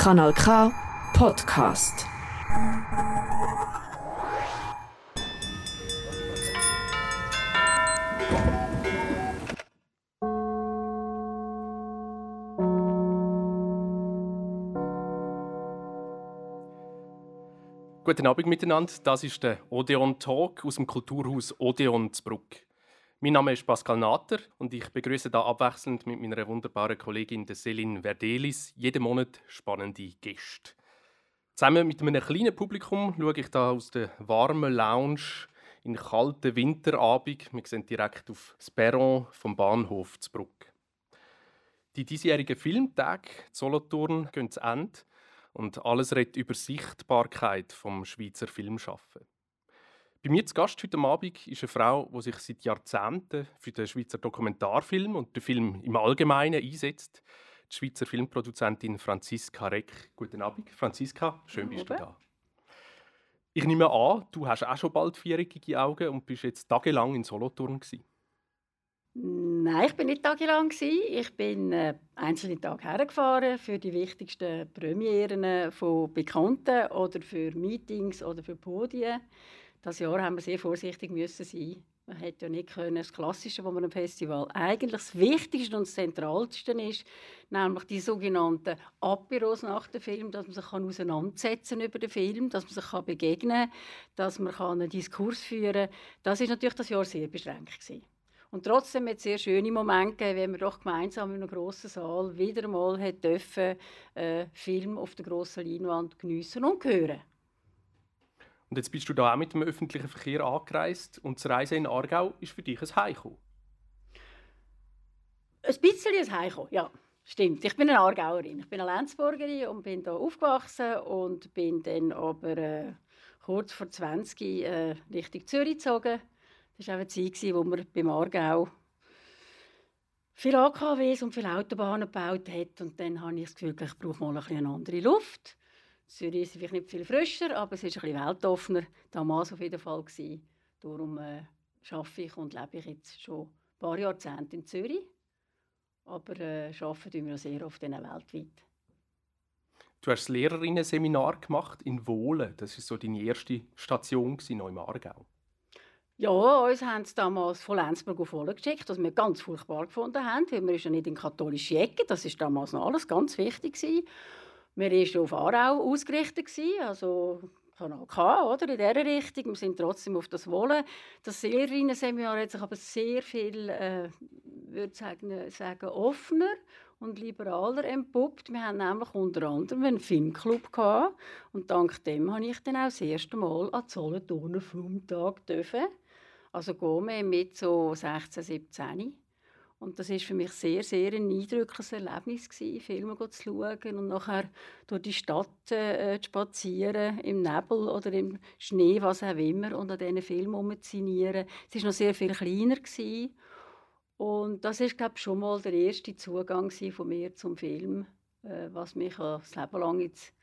Kanal K Podcast. Guten Abend miteinander. Das ist der Odeon Talk aus dem Kulturhaus Odeon Zbruck. Mein Name ist Pascal Nater und ich begrüße da abwechselnd mit meiner wunderbaren Kollegin Céline Verdelis jeden Monat spannende Gäste. Zusammen mit einem kleinen Publikum schaue ich da aus der warmen Lounge in kalten Winterabend. Wir sehen direkt auf das Perron vom Bahnhof Zbruck. Die diesjährigen Filmtage Solothurn gehen zu Ende und alles redet über Sichtbarkeit vom Schweizer Filmschaffen. Bei mir zu Gast heute Abend ist eine Frau, die sich seit Jahrzehnten für den Schweizer Dokumentarfilm und den Film im Allgemeinen einsetzt. Die Schweizer Filmproduzentin Franziska Reck. Guten Abend, Franziska. Schön bist du da. Ich nehme an, du hast auch schon bald vierjährige Augen und bist jetzt tagelang in Solothurn gewesen. Nein, ich bin nicht tagelang. Ich bin äh, einzelne Tage hergefahren für die wichtigsten Premieren von Bekannten oder für Meetings oder für Podien. Das Jahr haben wir sehr vorsichtig müssen sein. Man hätte ja nicht können, das Klassische, was man am Festival eigentlich das Wichtigste und das Zentralste ist, nämlich die sogenannten Aperos nach dem Film, dass man sich auseinandersetzen über den Film, dass man sich kann begegnen, dass man einen Diskurs führen. kann. Das ist natürlich das Jahr sehr beschränkt gewesen. Und trotzdem hat es sehr schöne Momente gegeben, wenn wir doch gemeinsam in einem grossen Saal wieder einmal dürfen, äh, Film auf der grossen Leinwand geniessen und hören. Und jetzt bist du da auch mit dem öffentlichen Verkehr angereist und das Reisen in Aargau ist für dich ein Heiko. Ein bisschen ein Heiko, ja. Stimmt, ich bin eine Aargauerin. Ich bin eine Lenzburgerin und bin hier aufgewachsen und bin dann aber äh, kurz vor 20 äh, Richtung Zürich gezogen. Das war auch eine Zeit, wo man beim Aargau viele AKWs und viele Autobahnen gebaut hat. Und dann habe ich das Gefühl, ich brauche mal ein bisschen andere Luft. Zürich ist vielleicht nicht viel frischer, aber es ist ein bisschen weltoffener. Damals auf jeden Fall gewesen. Darum äh, arbeite ich und lebe ich jetzt schon ein paar Jahrzehnte in Zürich. Aber äh, arbeiten wir sehr oft weltweit. Du hast das Lehrerinnen-Seminar gemacht in Wohlen. Das war so deine erste Station noch im Aargau. Ja, uns haben sie damals von Lenzburg auf Wohlen geschickt, was wir ganz furchtbar gefunden haben, weil wir ja nicht in katholische Ecke, das war damals noch alles ganz wichtig. Gewesen. Wir waren auf Aarau ausgerichtet, also Kanal K, oder, in dieser Richtung. Wir sind trotzdem auf das Wohlen. Das Lehrerinnen-Seminar hat sich aber sehr viel, äh, würde sagen, sagen, offener und liberaler entpuppt. Wir haben nämlich unter anderem einen Filmclub gehabt und dank dem habe ich dann auch das erste Mal an Solothurner Filmtag dürfen. Also gehen wir mit so 16, 17. Und das ist für mich sehr, sehr ein eindrückliches Erlebnis gewesen, Filme zu schauen und nachher durch die Stadt äh, zu spazieren, im Nebel oder im Schnee, was auch immer, und an diesen Filmen rumzinieren. Es war noch sehr viel kleiner. Gewesen. Und das ist, glaube ich, schon mal der erste Zugang von mir zum Film, äh, was mich das Leben lang jetzt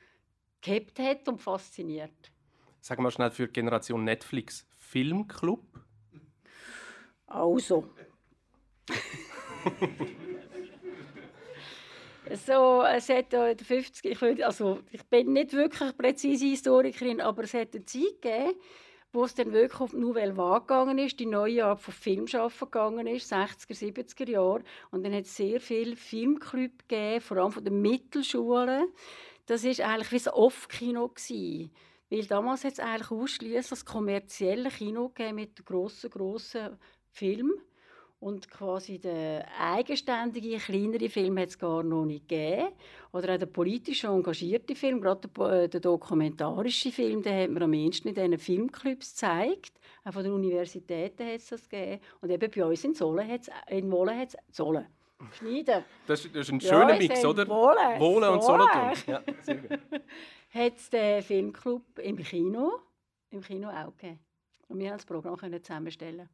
gehabt hat und fasziniert. Sagen wir schnell für die Generation Netflix, Filmclub? Also, so, es hat in den 50 ich, will, also, ich bin nicht wirklich präzise Historikerin, aber es hat eine Zeit gegeben, wo es dann wirklich auf die Nouvelle Vague gegangen ist, die neue Art von Filmschaffen gegangen ist, 60er, 70er Jahre. Und dann hat es sehr viele Filmclubs gegeben, vor allem von den Mittelschulen. Das war eigentlich wie ein Off-Kino. Weil damals hat es eigentlich ausschließlich das kommerzielle Kino mit grossen, grossen Filmen. Und quasi den eigenständigen, kleineren Film hat es gar noch nicht gegeben. Oder auch der politisch engagierte Film, gerade der, äh, der dokumentarische Film, den hat man am ehesten in diesen Filmclubs gezeigt. Auch von den Universitäten hat es das gegeben. Und eben bei uns in Zolen hat es, in Wohlen hat es, Zolen, Schneiden. Das, das ist ein schöner ja, Mix, oder? Wohlen, Wohlen und Solothurn. Ja, sehr gut. hat es den Filmclub im Kino, im Kino auch gegeben. Und wir haben das Programm zusammenstellen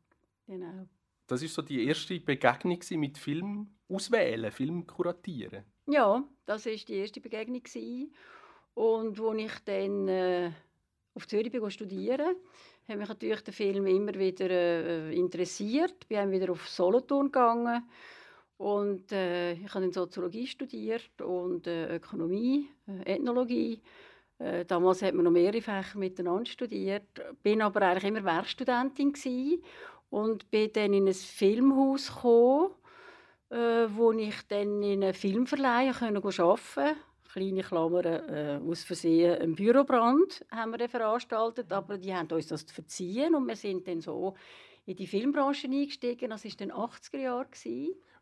Genau. Das ist so die erste Begegnung mit Film auswählen, Film kuratieren. Ja, das ist die erste Begegnung und wo ich dann äh, auf Zürich bin studieren, hat mich natürlich der Film immer wieder äh, interessiert. Wir sind wieder auf Solothurn gegangen Und äh, ich habe Soziologie studiert und äh, Ökonomie, äh, Ethnologie. Äh, damals hat man noch mehrere Fächer miteinander studiert. Bin aber eigentlich immer Werkstudentin gewesen und bin dann in ein Filmhaus gekommen, äh, wo ich dann in einem Filmverleih arbeiten konnte. Kleine Klammern, äh, aus Versehen ein Bürobrand haben wir veranstaltet, aber die haben uns das verziehen und wir sind dann so in die Filmbranche eingestiegen. Das war dann 80er Jahre.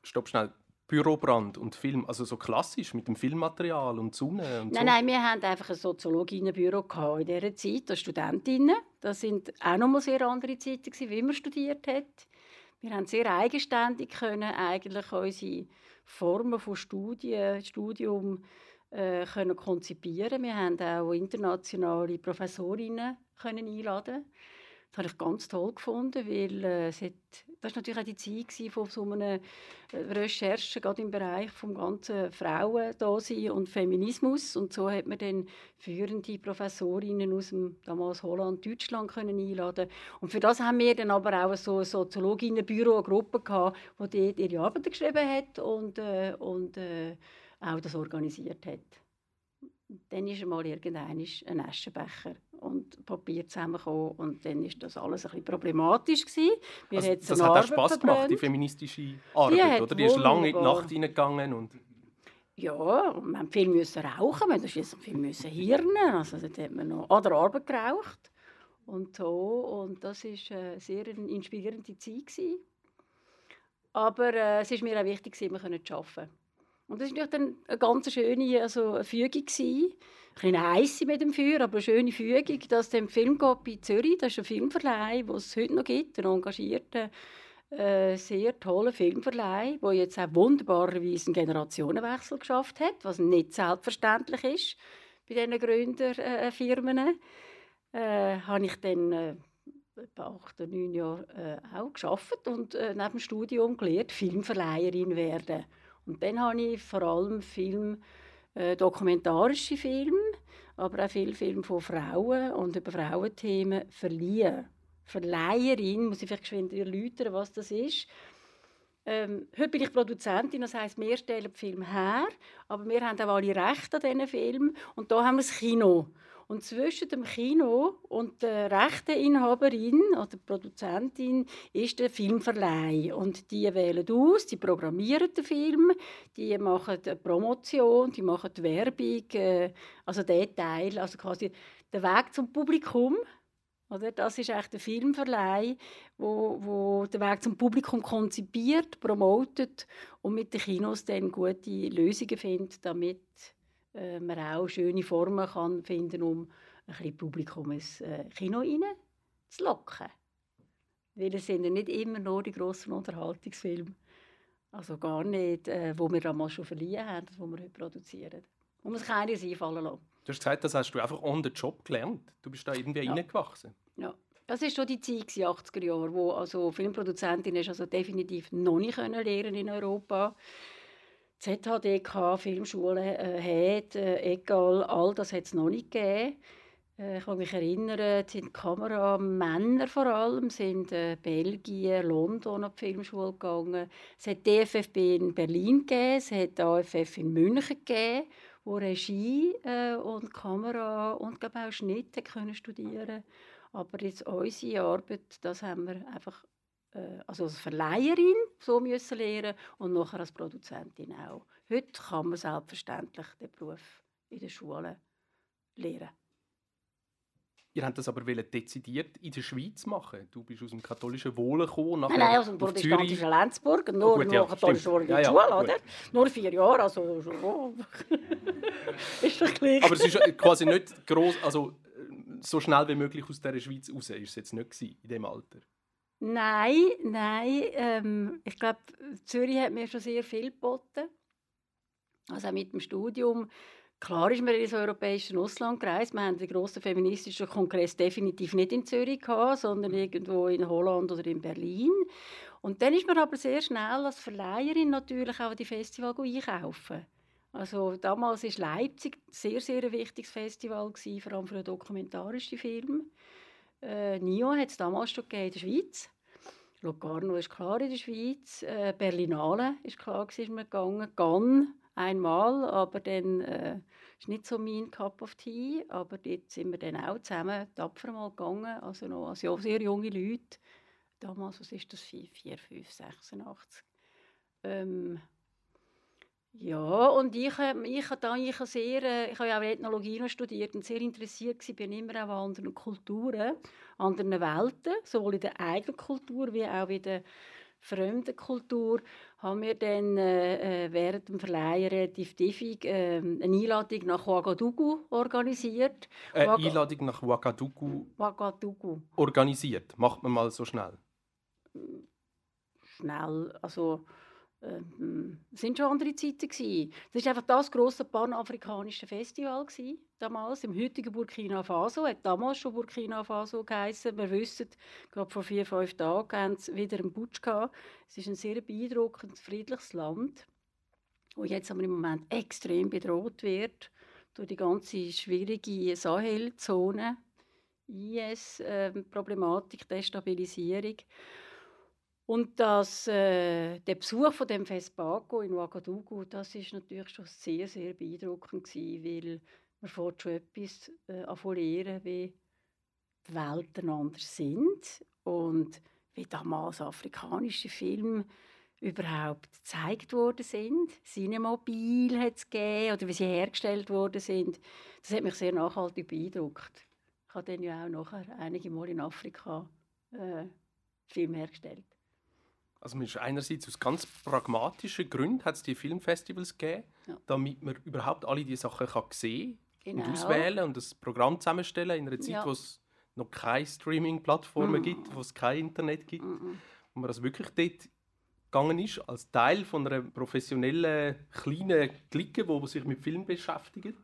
Stopp schnell. Bürobrand und Film, also so klassisch mit dem Filmmaterial und Sonne und Nein, so. nein, wir hatten einfach ein Soziologinnenbüro in dieser Zeit, das Studentinnen. Das sind auch noch mal sehr andere Zeiten wie man studiert hat. Wir haben sehr eigenständig können eigentlich unsere Formen von Studien, Studium äh, können konzipieren. Wir haben auch internationale Professorinnen können einladen. Das habe ich ganz toll gefunden, weil äh, es hat, das war natürlich auch die Zeit von so einer äh, Recherche, gerade im Bereich vom ganzen Frauen und Feminismus. Und so hat man dann führende Professorinnen aus dem damals Holland, Deutschland können einladen. Und für das haben wir dann aber auch so ein Soziologinnenbüro, eine Gruppe gehabt, die dort ihre Arbeiten geschrieben hat und, äh, und äh, auch das organisiert hat. Dann ist einmal irgendein ein Aschenbecher und Papier zusammengekommen und dann ist das alles ein bisschen problematisch gewesen. Wir also, das hat auch Spass gemacht, die feministische Arbeit, die oder? Die ist lange in die Nacht hineingegangen und ja, und wir viel müssen rauchen, wir mussten viel müssen hirnen, also dort hat man noch an der Arbeit geraucht und so und das ist eine sehr inspirierende Zeit gewesen. Aber äh, es ist mir auch wichtig, dass wir arbeiten können. Und das war dann eine ganz schöne also Fügung. Gewesen. Ein bisschen heiß mit dem Feuer, aber eine schöne Fügung, dass dem Film bei Zürich, das ist ein Filmverleih, den es heute noch gibt, ein engagierter, äh, sehr toller Filmverleih, der jetzt auch wunderbarerweise einen Generationenwechsel geschafft hat, was nicht selbstverständlich ist bei diesen Gründerfirmen. Äh, habe ich dann äh, etwa acht oder neun Jahre äh, auch geschafft und äh, neben dem Studium gelernt, Filmverleiherin werden. Und dann habe ich vor allem Film, äh, dokumentarische Filme, aber auch viele Filme von Frauen und über Frauenthemen verliehen. Verleiherin, muss ich vielleicht geschwind erläutern, was das ist. Ähm, heute bin ich Produzentin, das heisst, wir stellen die Filme her, aber wir haben auch alle Rechte an diesen Filmen und da haben wir das Kino. Und zwischen dem Kino und der Rechteinhaberin oder Produzentin ist der Filmverleih. Und die wählen aus, die programmieren den Film, die machen die Promotion, die machen die Werbung, äh, also der Teil, also quasi der Weg zum Publikum. Oder? Das ist echt der Filmverleih, wo, wo den Weg zum Publikum konzipiert, promotet und mit den Kinos dann gute Lösungen findet, damit äh, man auch schöne Formen kann finden um ein bisschen Publikum ins äh, Kino rein zu locken. Weil es sind ja nicht immer nur die grossen Unterhaltungsfilme, also gar nicht, äh, wo wir damals schon verliehen haben, die wir heute produzieren. Man muss keines einfallen lassen. Du hast gesagt, das hast du einfach on the job gelernt. Du bist da irgendwie ja. reingewachsen. Ja. Das war schon die Zeit, die 80er Jahre, wo also Filmproduzentin also definitiv noch nicht lernen in Europa. ZHDK, Filmschule äh, hat, äh, egal, all das hat es noch nicht gegeben. Äh, ich kann mich erinnern, die Kameramänner vor allem sind äh, Belgien, London auf die Filmschule gegangen. Es hat DFFB in Berlin gegeben, es hat AFF in München gegeben, wo Regie äh, und Kamera und glaube auch Schnitt können studieren. Aber jetzt unsere Arbeit, das haben wir einfach also als Verleiherin so müssen lernen und nachher als Produzentin auch. Heute kann man selbstverständlich den Beruf in der Schule lernen. Ihr habt das aber dezidiert in der Schweiz machen. Du bist aus dem katholischen Wohlen gekommen. Nein, nein, aus dem protestantischen Lenzburg. Nur, oh, gut, ja, katholisch Wohlen in ja, ja, Schule, oder? Nur vier Jahre, also oh. ist verglichen. Aber es ist quasi nicht groß, also so schnell wie möglich aus der Schweiz raus ist es jetzt nicht in diesem Alter. Nein, nein. Ähm, ich glaube, Zürich hat mir schon sehr viel geboten. Also auch mit dem Studium. Klar ist man ins europäische Ausland gereist. Wir haben den grossen feministischen Kongress definitiv nicht in Zürich gehabt, sondern irgendwo in Holland oder in Berlin. Und dann ist man aber sehr schnell als Verleiherin natürlich auch die Festival einkaufen. Also damals war Leipzig ein sehr, sehr wichtiges Festival, gewesen, vor allem für dokumentarische Filme. Äh, NIO hat es damals schon in der Schweiz. Locarno ist klar in der Schweiz. Äh, Berlinale ist klar, ist wir gegangen. Cannes einmal, aber dann äh, ist nicht so mein Cup of Tea. Aber dort sind wir dann auch zusammen tapfer mal gegangen. Also noch als sehr junge Leute. Damals, was ist das? 4, 4 5, 86. Ähm, ja, und ich, äh, ich, da, ich, sehr, äh, ich habe ja auch Ethnologie studiert und sehr interessiert war, bin immer auch an anderen Kulturen, anderen Welten, sowohl in der eigenen Kultur wie auch in der fremden Kultur, haben wir dann äh, äh während dem Verleihen relativ tiefig äh, eine Einladung nach Ouagadougou organisiert. Eine Einladung nach Ouagadougou, Ouagadougou organisiert? Macht man mal so schnell? Schnell, also ähm, waren schon andere Zeiten. Gewesen. Das war einfach das grosse panafrikanische Festival gewesen, damals. Im heutigen Burkina Faso hat damals schon Burkina Faso geheißen. Wir wissen, gerade vor vier, fünf Tagen haben sie wieder einen Putsch gehabt. Es ist ein sehr beeindruckendes, friedliches Land, das jetzt aber im Moment extrem bedroht wird durch die ganze schwierige Sahelzone, IS-Problematik, ähm, Destabilisierung. Und das, äh, der Besuch von dem Festbago in Ouagadougou, das ist natürlich schon sehr, sehr beeindruckend gewesen, weil man fährt schon etwas äh, an lernen, wie die Welten anders sind und wie damals afrikanische Filme überhaupt gezeigt worden sind. Cinemobil hat es gegeben, oder wie sie hergestellt worden sind. Das hat mich sehr nachhaltig beeindruckt. Ich habe dann ja auch nachher einige Mal in Afrika äh, Filme hergestellt. Also man ist einerseits aus ganz pragmatischen Gründen hat es die Filmfestivals gegeben, ja. damit man überhaupt alle diese Sachen kann sehen genau. und auswählen und das Programm zusammenstellen in einer Zeit, ja. wo es noch keine Streaming-Plattformen mm. gibt, wo es kein Internet gibt. Mm. Und man das wirklich dort gegangen ist, als Teil von einer professionellen, kleinen Clique, die sich mit Film beschäftigt.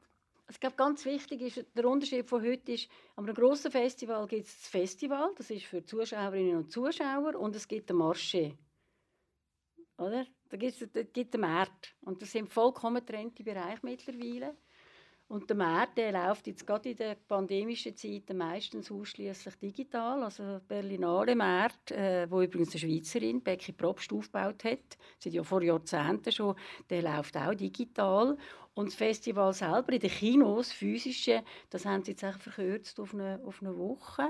Ich glaube, ganz wichtig ist, der Unterschied von heute ist, an einem grossen Festival gibt es das Festival, das ist für Zuschauerinnen und Zuschauer, und es gibt ein Marché. Oder? Da gibt es einen Markt. Und das sind vollkommen getrennte Bereiche mittlerweile. Und der Markt der läuft jetzt gerade in der pandemischen Zeit meistens ausschließlich digital. Also der Berlinale Markt, äh, wo übrigens eine Schweizerin, Becky Probst, aufgebaut hat, seit ja vor Jahrzehnten schon, der läuft auch digital. Und das Festival selber in den Kinos, physische, das haben sie jetzt verkürzt auf eine, auf eine Woche.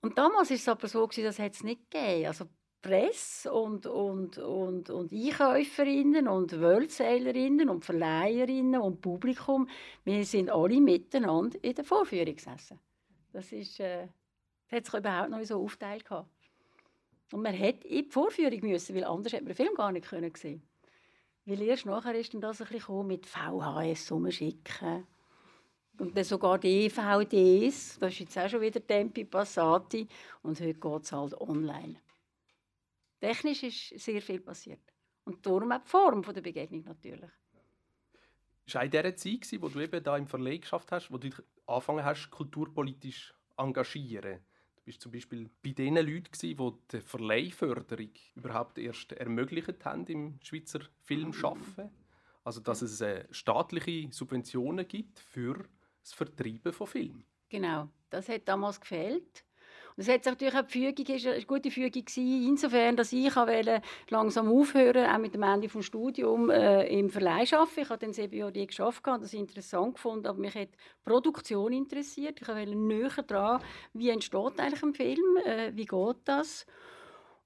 Und damals war es aber so, dass es nicht gegeben. Also Presse und, und, und, und Einkäuferinnen und Wölzählerinnen und Verleiherinnen und Publikum, wir sind alle miteinander in der Vorführung gesessen. Das, ist, äh, das hat sich überhaupt noch so aufteilt. Und man hätte in die Vorführung müssen, weil anders hätte man den Film gar nicht können Weil erst nachher ist dann das ein bisschen mit VHS umschicken. Und dann sogar DVDs, das ist jetzt auch schon wieder Tempi Passati. Und heute geht es halt online. Technisch ist sehr viel passiert. Und darum auch die Form der Begegnung natürlich. Es war in dieser Zeit, wo du eben da im Verleg geschafft hast, wo du angefangen hast, kulturpolitisch engagieren. Du bist zum Beispiel bei den Leuten, die die Verleihförderung überhaupt erst ermöglicht haben im Schweizer Filmschaffen. Also dass es äh, staatliche Subventionen gibt für das Vertreiben von Filmen. Genau, das hat damals gefehlt. Das hat natürlich auch die Fügung, eine gute Fügung gewesen, insofern, dass ich langsam aufhören auch mit dem Ende des Studiums äh, im Verleih arbeiten. Ich habe dann sieben Jahre geschafft und das interessant gefunden, aber mich hat Produktion interessiert. Ich wollte näher dran, wie entsteht eigentlich ein Film, äh, wie geht das?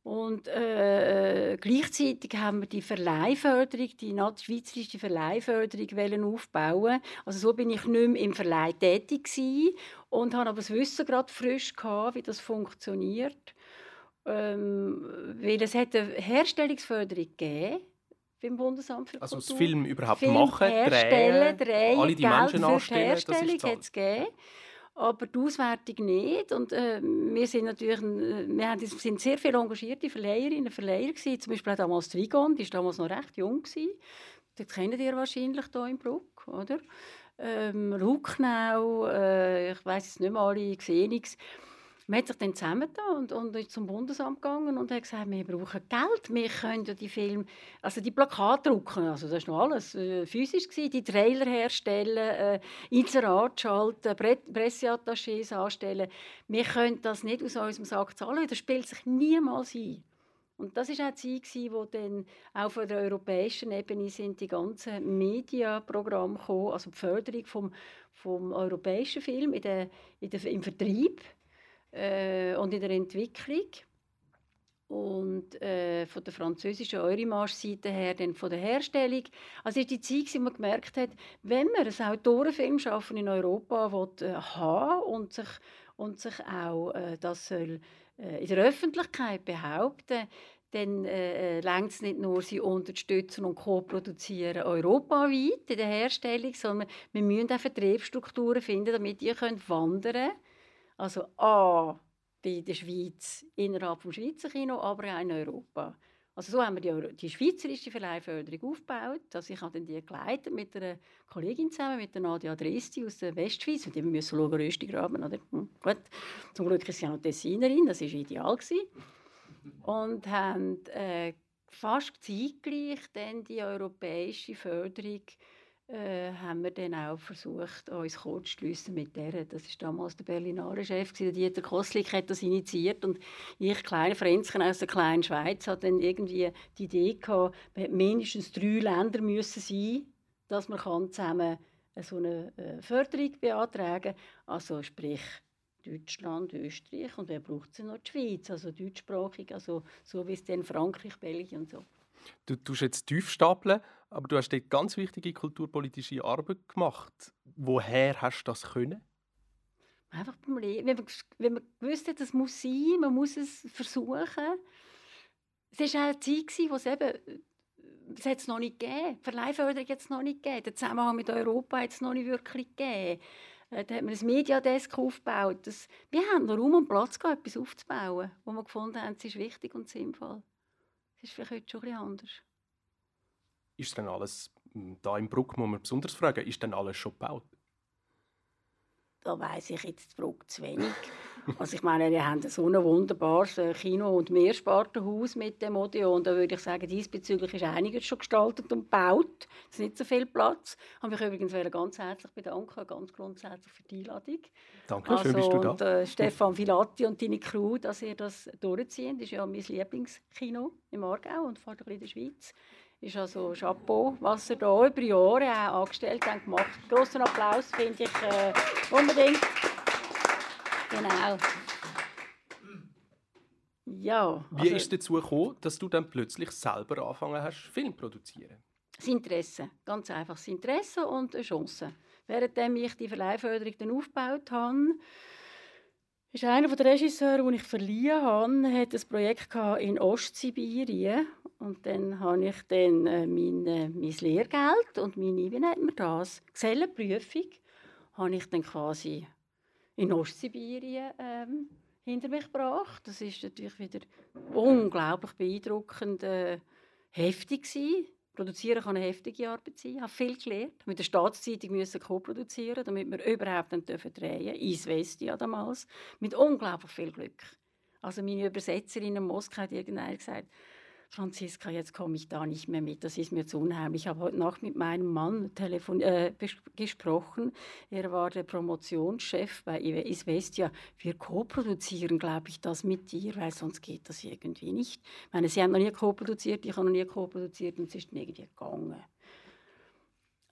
Und äh, gleichzeitig haben wir die Verleihförderung, die schweizerische Verleihförderung aufbauen. Also so bin ich nicht mehr im Verleih tätig gewesen und habe aber das Wissen gerade frisch gehabt, wie das funktioniert. Ähm, weil es hat eine Herstellungsförderung gegeben beim Bundesamt für also Kultur. Also das Film überhaupt Film machen, drehen, drehen, alle die Geld Menschen anstellen, Herstellung hat es gegeben aber die Auswertung nicht. Und äh, wir sind natürlich, wir haben, sind sehr viele engagierte Verleiherinnen und Verleiher gewesen. Zum Beispiel damals Trigon, die war damals noch recht jung. Gewesen. Das kennt ihr wahrscheinlich hier in Bruck, oder? Ähm, Rucknau, äh, ich weiß es nicht mehr alle, Xenix. Man hat sich dann zusammengetan und, und ist zum Bundesamt gegangen und hat gesagt, wir brauchen Geld, wir können ja die Filme, also die Plakate drucken, also das war noch alles äh, physisch, gewesen, die Trailer herstellen, äh, Inserat schalten, Pre Presseattachés anstellen. Wir können das nicht aus unserem Sack zahlen, das spielt sich niemals ein. Und das ist auch die Zeit, wo dann auch von der europäischen Ebene sind die ganzen Mediaprogramme gekommen, also die Förderung vom, vom europäischen Film in der, in der, im Vertrieb äh, und in der Entwicklung. Und äh, von der französischen Eurimarsch-Seite her, dann von der Herstellung. Also ist die Zeit, wo man gemerkt hat, wenn man ein Autorenfilm schaffen in Europa will, äh, haben und sich, und sich auch äh, das soll äh, in der Öffentlichkeit behaupten, dann äh, äh es nicht nur, sie unterstützen und co-produzieren europaweit in der Herstellung, sondern wir müssen auch Vertriebsstrukturen finden, damit die können wandern können. Also A, bei der Schweiz, innerhalb des Schweizer Kino, aber auch in Europa. Also so haben wir die, die schweizerische Verleihförderung aufgebaut. Also ich habe dann die geleitet mit einer Kollegin zusammen, mit der Nadia Dresti aus der Westschweiz. Und die müssen schauen, Röstigraben, oder? Hm, gut. Zum Glück ist sie auch noch Tessinerin, das war ideal. Gewesen. Und haben äh, fast zeitgleich dann die europäische Förderung äh, haben wir dann auch versucht, uns kurz zu schliessen mit der. Das war damals der Berlinale Chef, der Dieter Kostlik hat das initiiert und ich, kleine Fränzchen aus der kleinen Schweiz, hatte dann irgendwie die Idee gehabt, mindestens drei Länder müssen sein, dass man zusammen so eine äh, Förderung beantragen kann. Also sprich Deutschland, Österreich und wer braucht sie noch? Die Schweiz, also deutschsprachig, also so wie es dann Frankreich, Belgien und so. Du tust jetzt tief stapeln, aber du hast dort ganz wichtige kulturpolitische Arbeit gemacht. Woher hast du das können? Einfach beim Leben. Wenn man, wenn man gewusst hat, das muss sein, man muss es versuchen. Es war eine Zeit, wo es eben es hat es noch nicht gegeben. Verleihförderung hat es noch nicht gegeben. Der Zusammenhang mit Europa hat es noch nicht wirklich gegeben. Äh, da hat man ein Mediadesk aufgebaut. Das, wir haben noch Raum und Platz gehabt, etwas aufzubauen, wo wir gefunden haben, es ist wichtig und sinnvoll. Das ist vielleicht heute schon ein bisschen anders. Ist denn alles, hm, da im Bruck muss man besonders fragen, ist denn alles schon gebaut? Da weiß ich jetzt Bruck zu wenig. Also ich meine, wir haben so ein wunderbares äh, Kino- und Mehrspartenhaus mit dem Odeon. Da würde ich sagen, diesbezüglich ist einiges schon gestaltet und gebaut. Es ist nicht so viel Platz. Ich habe mich übrigens ganz herzlich bedanken, ganz grundsätzlich für die Einladung. Danke, also, schön bist du da. Und, äh, Stefan Filatti und deine Crew, dass ihr das durchziehen. Das ist ja mein Lieblingskino im Aargau und fast in der Schweiz ist also Chapeau, was er da über Jahre auch angestellt hat, gemacht. Großen Applaus finde ich äh, unbedingt. Genau. Ja. Also, Wie ist es dazu gekommen, dass du dann plötzlich selber angefangen hast, Film zu produzieren? Das Interesse, ganz einfach das Interesse und eine Chance. Währenddem ich die Verleihförderung dann aufgebaut habe, ist einer der Regisseure, den ich verliehen habe, hat ein Projekt in Ostsibirien und dann habe ich dann äh, mein, äh, mein Lehrgeld und meine, wie nennt man das, Gesellenprüfung, habe ich dann quasi in Ostsibirien ähm, hinter mich gebracht. Das ist natürlich wieder unglaublich beeindruckend äh, heftig gewesen. Produzieren kann eine heftige Arbeit sein. Ich habe viel gelernt. Mit der Staatszeitung müssen co-produzieren, damit wir überhaupt drehen dürfen. Is Vestia damals. Mit unglaublich viel Glück. Also meine Übersetzerin in Moskau hat irgendwann gesagt, Franziska, jetzt komme ich da nicht mehr mit, das ist mir zu unheimlich. Ich habe heute Nacht mit meinem Mann telefon äh, gesprochen. Er war der Promotionschef bei Isvestia. Wir co-produzieren, glaube ich, das mit dir, weil sonst geht das irgendwie nicht. Ich meine, sie haben noch nie co-produziert, ich habe noch nie co-produziert und es ist irgendwie gegangen.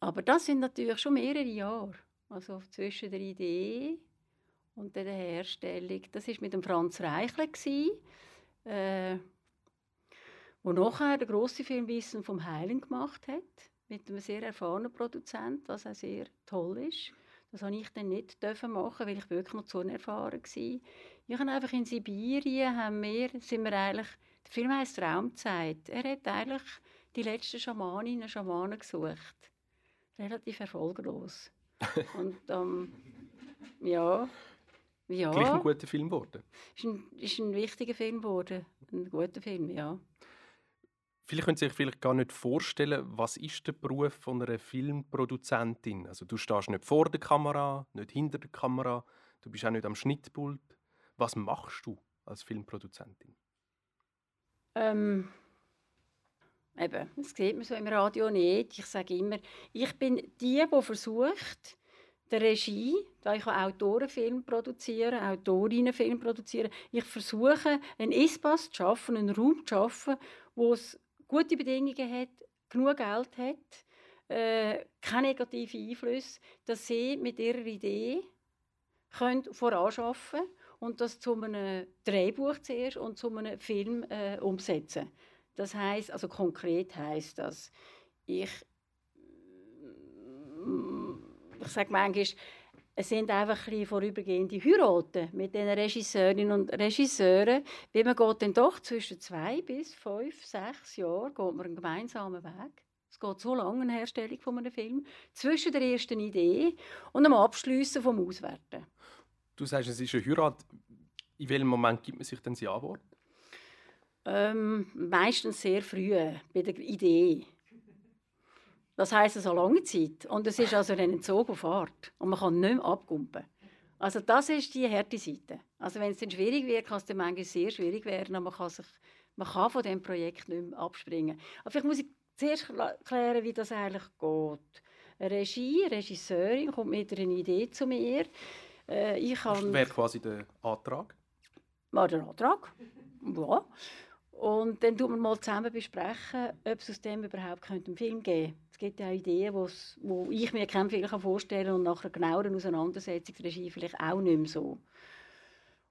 Aber das sind natürlich schon mehrere Jahre. Also zwischen der Idee und der Herstellung. Das war mit dem Franz Reichle. Äh, wo nachher der grosse Film Wissen vom Heilen gemacht hat, mit einem sehr erfahrenen Produzent, was auch sehr toll ist. Das habe ich dann nicht machen, weil ich wirklich noch zu unerfahren war. Ich habe einfach in Sibirien, haben wir, sind wir eigentlich, der Film heisst Raumzeit. Er hat eigentlich die letzten Schamaninnen und Schamanen gesucht. Relativ erfolglos. und ähm, ja, ja. Gleich ein guter Film geworden. Ist ein, ist ein wichtiger Film geworden. Ein guter Film, ja. Viele können sich vielleicht gar nicht vorstellen, was ist der Beruf von einer Filmproduzentin? Also du stehst nicht vor der Kamera, nicht hinter der Kamera, du bist auch nicht am Schnittpult. Was machst du als Filmproduzentin? Ähm, eben, das sieht man so im Radio nicht. Ich sage immer, ich bin die, die versucht, der Regie, da ich Autorenfilm produzieren, Autorinnenfilm produzieren. Ich versuche, einen Espace zu schaffen, einen Raum zu schaffen, wo es gute Bedingungen hat, genug Geld hat, äh, keine negativen Einflüsse, dass sie mit ihrer Idee können voranschaffen und das zu einem Drehbuch zuerst und zu einem Film äh, umsetzen. Das heißt, also konkret heißt das, ich ich sage manchmal, es sind einfach ein vorübergehende Heiraten mit den Regisseurinnen und Regisseuren. Wie man geht dann doch zwischen zwei bis fünf, sechs Jahren geht man einen gemeinsamen Weg. Es geht so lange eine Herstellung von einem Film zwischen der ersten Idee und dem Abschliessen vom Auswerten. Du sagst, es ist eine Heirat. In welchem Moment gibt man sich denn das Ja-Wort? Ähm, meistens sehr früh bei der Idee. Das heisst, es eine lange Zeit. Und es ist also ein Zug auf Fahrt. Und man kann nicht mehr abkumpen. Also das ist die harte Seite. Also wenn es dann schwierig wird, kann es dann manchmal sehr schwierig werden, aber man kann, sich, man kann von diesem Projekt nicht mehr abspringen. Aber vielleicht muss ich zuerst klären, wie das eigentlich geht. Eine Regie, eine Regisseurin kommt mit einer Idee zu mir. Äh, ich kann... Das wäre quasi der Antrag? War der Antrag, ja. Und dann tun wir mal zusammen besprechen, ob es aus dem überhaupt einen Film geben könnte. Es gibt ja auch Ideen, wo ich mir keinen Film vorstellen kann und nach einer genaueren Auseinandersetzung der Regie vielleicht auch nicht mehr so.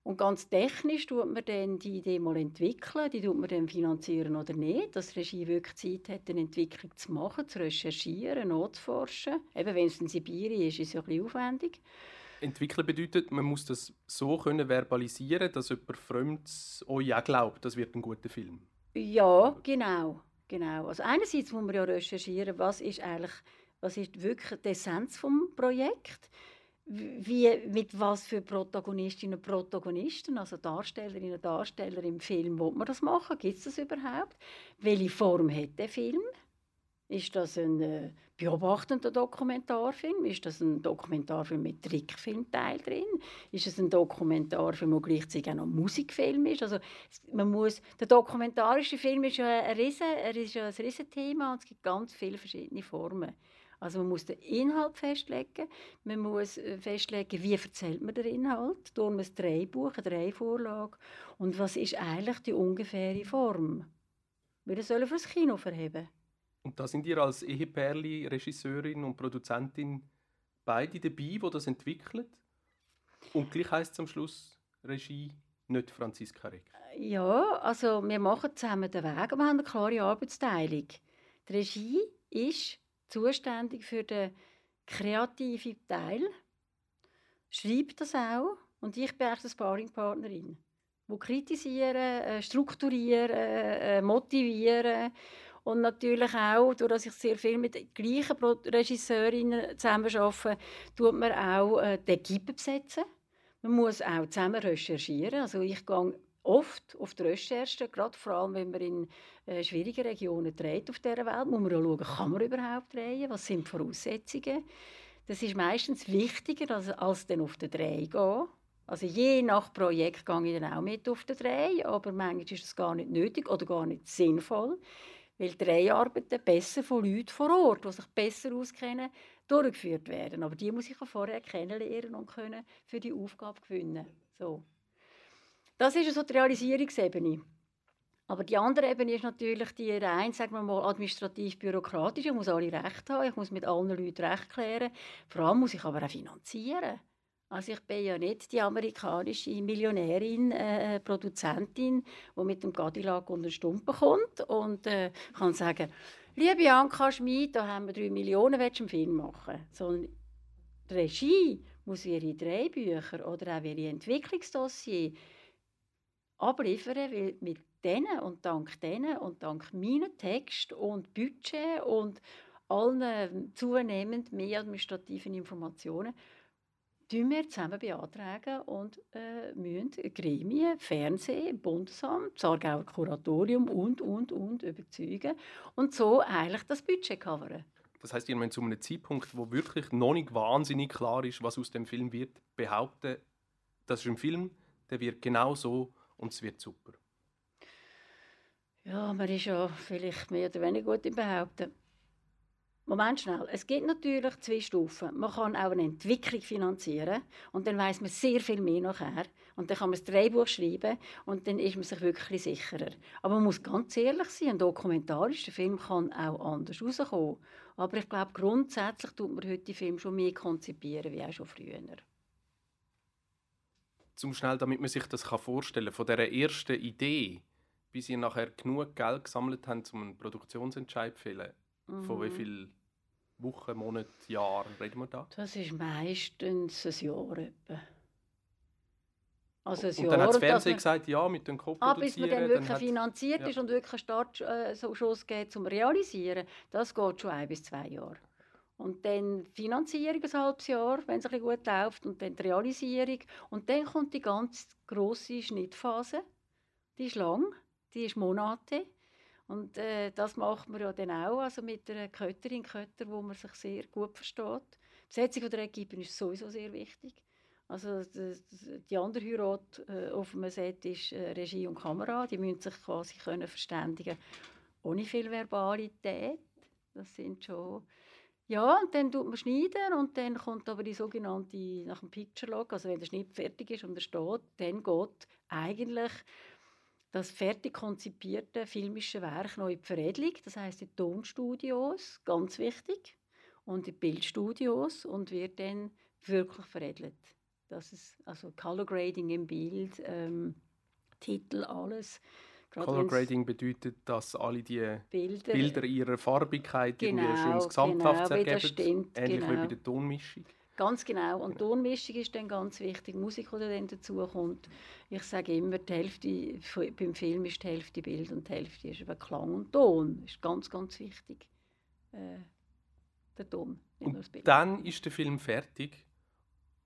Und ganz technisch tut man dann die Idee mal entwickeln, die tut man dann finanzieren oder nicht, dass die Regie wirklich Zeit hat, eine Entwicklung zu machen, zu recherchieren, nachzuforschen. Eben, wenn es in Sibirien ist, ist es ja ein bisschen aufwendig. Entwickeln bedeutet, man muss das so können verbalisieren, dass jemand Fremdes euch auch glaubt, das wird ein guter Film. Ja, genau, genau. Also einerseits muss man ja recherchieren, was ist eigentlich, was ist wirklich die Essenz vom Projekt wie, mit was für Protagonistinnen und Protagonisten, also Darstellerinnen und Darsteller im Film, will man das machen? Gibt es das überhaupt? Welche Form hat der Film? Ist das ein äh, beobachtender Dokumentarfilm? Ist das ein Dokumentarfilm mit Trickfilmteil drin? Ist es ein Dokumentarfilm, der gleichzeitig auch noch Musikfilm ist? Also man muss, der dokumentarische Film ist ja ein, riesen, er ist ja ein Riesenthema und es gibt ganz viele verschiedene Formen. Also man muss den Inhalt festlegen, man muss äh, festlegen, wie erzählt man den Inhalt, durch ein Drehbuch, eine Drehvorlage und was ist eigentlich die ungefähre Form. Wir sollen fürs Kino verheben. Und da sind ihr als Ehepärli, Regisseurin und Produzentin beide dabei, die das entwickeln? Und gleich heisst es am Schluss Regie nicht Franziska Reck. Ja, also wir machen zusammen den Weg, aber wir haben eine klare Arbeitsteilung. Die Regie ist zuständig für den kreativen Teil, schreibt das auch und ich bin eine Sparringpartnerin, die kritisieren, äh, strukturieren, äh, motivieren und natürlich auch, durch dass ich sehr viel mit den gleichen Regisseurinnen zusammenarbeite, tut man auch äh, den Equipe besetzen. Man muss auch zusammen recherchieren. Also ich gehe oft auf die Recherche, gerade vor allem, wenn man in äh, schwierigen Regionen dreht auf dieser Welt, muss man auch schauen, kann man überhaupt drehen, was sind die Voraussetzungen. Das ist meistens wichtiger, als, als dann auf den Dreh gehen. Also je nach Projekt gehe ich dann auch mit auf den Dreh, aber manchmal ist es gar nicht nötig oder gar nicht sinnvoll. Weil Dreharbeiten besser von Leuten vor Ort, die sich besser auskennen, durchgeführt werden. Aber die muss ich auch vorher kennenlernen und können für die Aufgabe gewinnen. So. Das ist so die Realisierungsebene. Aber die andere Ebene ist natürlich die rein, sagen wir mal, administrativ-bürokratisch. Ich muss alle Rechte haben, ich muss mit allen Leuten Recht klären. Vor allem muss ich aber auch finanzieren. Also ich bin ja nicht die amerikanische Millionärin, äh, Produzentin, die mit dem Cadillac unter Stumpen kommt und äh, kann sagen, liebe Anka Schmid, da haben wir drei Millionen, willst du einen Film machen? Sondern die Regie muss ihre Drehbücher oder auch ihre Entwicklungsdossier abliefern, weil mit denen und dank denen und dank meinen Text und Budget und allen zunehmend mehr administrativen Informationen tun wir zusammen beantragen und äh, müssen Gremien, Fernsehen, Bundesamt, das Aargauer Kuratorium und, und, und überzeugen und so eigentlich das Budget covern. Das heißt, ihr müsst zu einem Zeitpunkt, wo wirklich noch nicht wahnsinnig klar ist, was aus dem Film wird, behaupten, das ist ein Film, der wird genau so und es wird super. Ja, man ist ja vielleicht mehr oder weniger gut im Behaupten. Moment schnell. Es gibt natürlich zwei Stufen. Man kann auch eine Entwicklung finanzieren und dann weiß man sehr viel mehr nachher. Und dann kann man das Drehbuch schreiben und dann ist man sich wirklich sicherer. Aber man muss ganz ehrlich sein, ein dokumentarischer Film kann auch anders rauskommen. Aber ich glaube, grundsätzlich tut man heute die Film schon mehr konzipieren, wie auch schon früher. Zum schnell, damit man sich das vorstellen kann, von dieser ersten Idee, bis ihr nachher genug Geld gesammelt habt, um einen Produktionsentscheid zu fällen. Von wie mhm. vielen Wochen, Monaten, Jahren reden wir da? Das ist meistens ein Jahr etwa. Also ein und Jahr, dann hat das Fernsehen gesagt, ja, mit dem Kopf ah, bis man dann wirklich dann finanziert ja. ist und wirklich einen Startschuss äh, geht zum Realisieren, das geht schon ein bis zwei Jahre. Und dann Finanzierung ein halbes Jahr, wenn es ein bisschen gut läuft, und dann die Realisierung. Und dann kommt die ganz grosse Schnittphase. Die ist lang, die ist Monate. Und äh, das macht man ja dann auch, also mit einer Kötterin, Kötter, wo man sich sehr gut versteht. Die Besetzung der Equipe ist sowieso sehr wichtig. Also die andere Heirat äh, auf dem Set ist äh, Regie und Kamera. Die müssen sich quasi können verständigen ohne viel Verbalität. Das sind schon... Ja, und dann tut man schneiden und dann kommt aber die sogenannte, nach dem Picture Log, also wenn der Schnitt fertig ist und er steht, dann geht eigentlich das fertig konzipierte filmische Werk noch in die Veredelung, das heißt die Tonstudios, ganz wichtig, und die Bildstudios und wird dann wirklich veredelt. Das ist also Color Grading im Bild, ähm, Titel, alles. Gerade Color Grading bedeutet, dass alle die Bilder, Bilder ihrer Farbigkeit genau, irgendwie ein schönes genau, Gesamthaft genau, ergeben, stimmt, ähnlich genau. wie bei der Tonmischung. Ganz genau. Und. Tonmischung ist dann ganz wichtig. Musik, die dann dazu kommt. Ich sage immer, die Hälfte beim Film ist die Hälfte Bild und die Hälfte ist eben Klang und Ton. Das ist ganz, ganz wichtig. Äh, der Ton, nicht und Bild. Dann ist der Film fertig.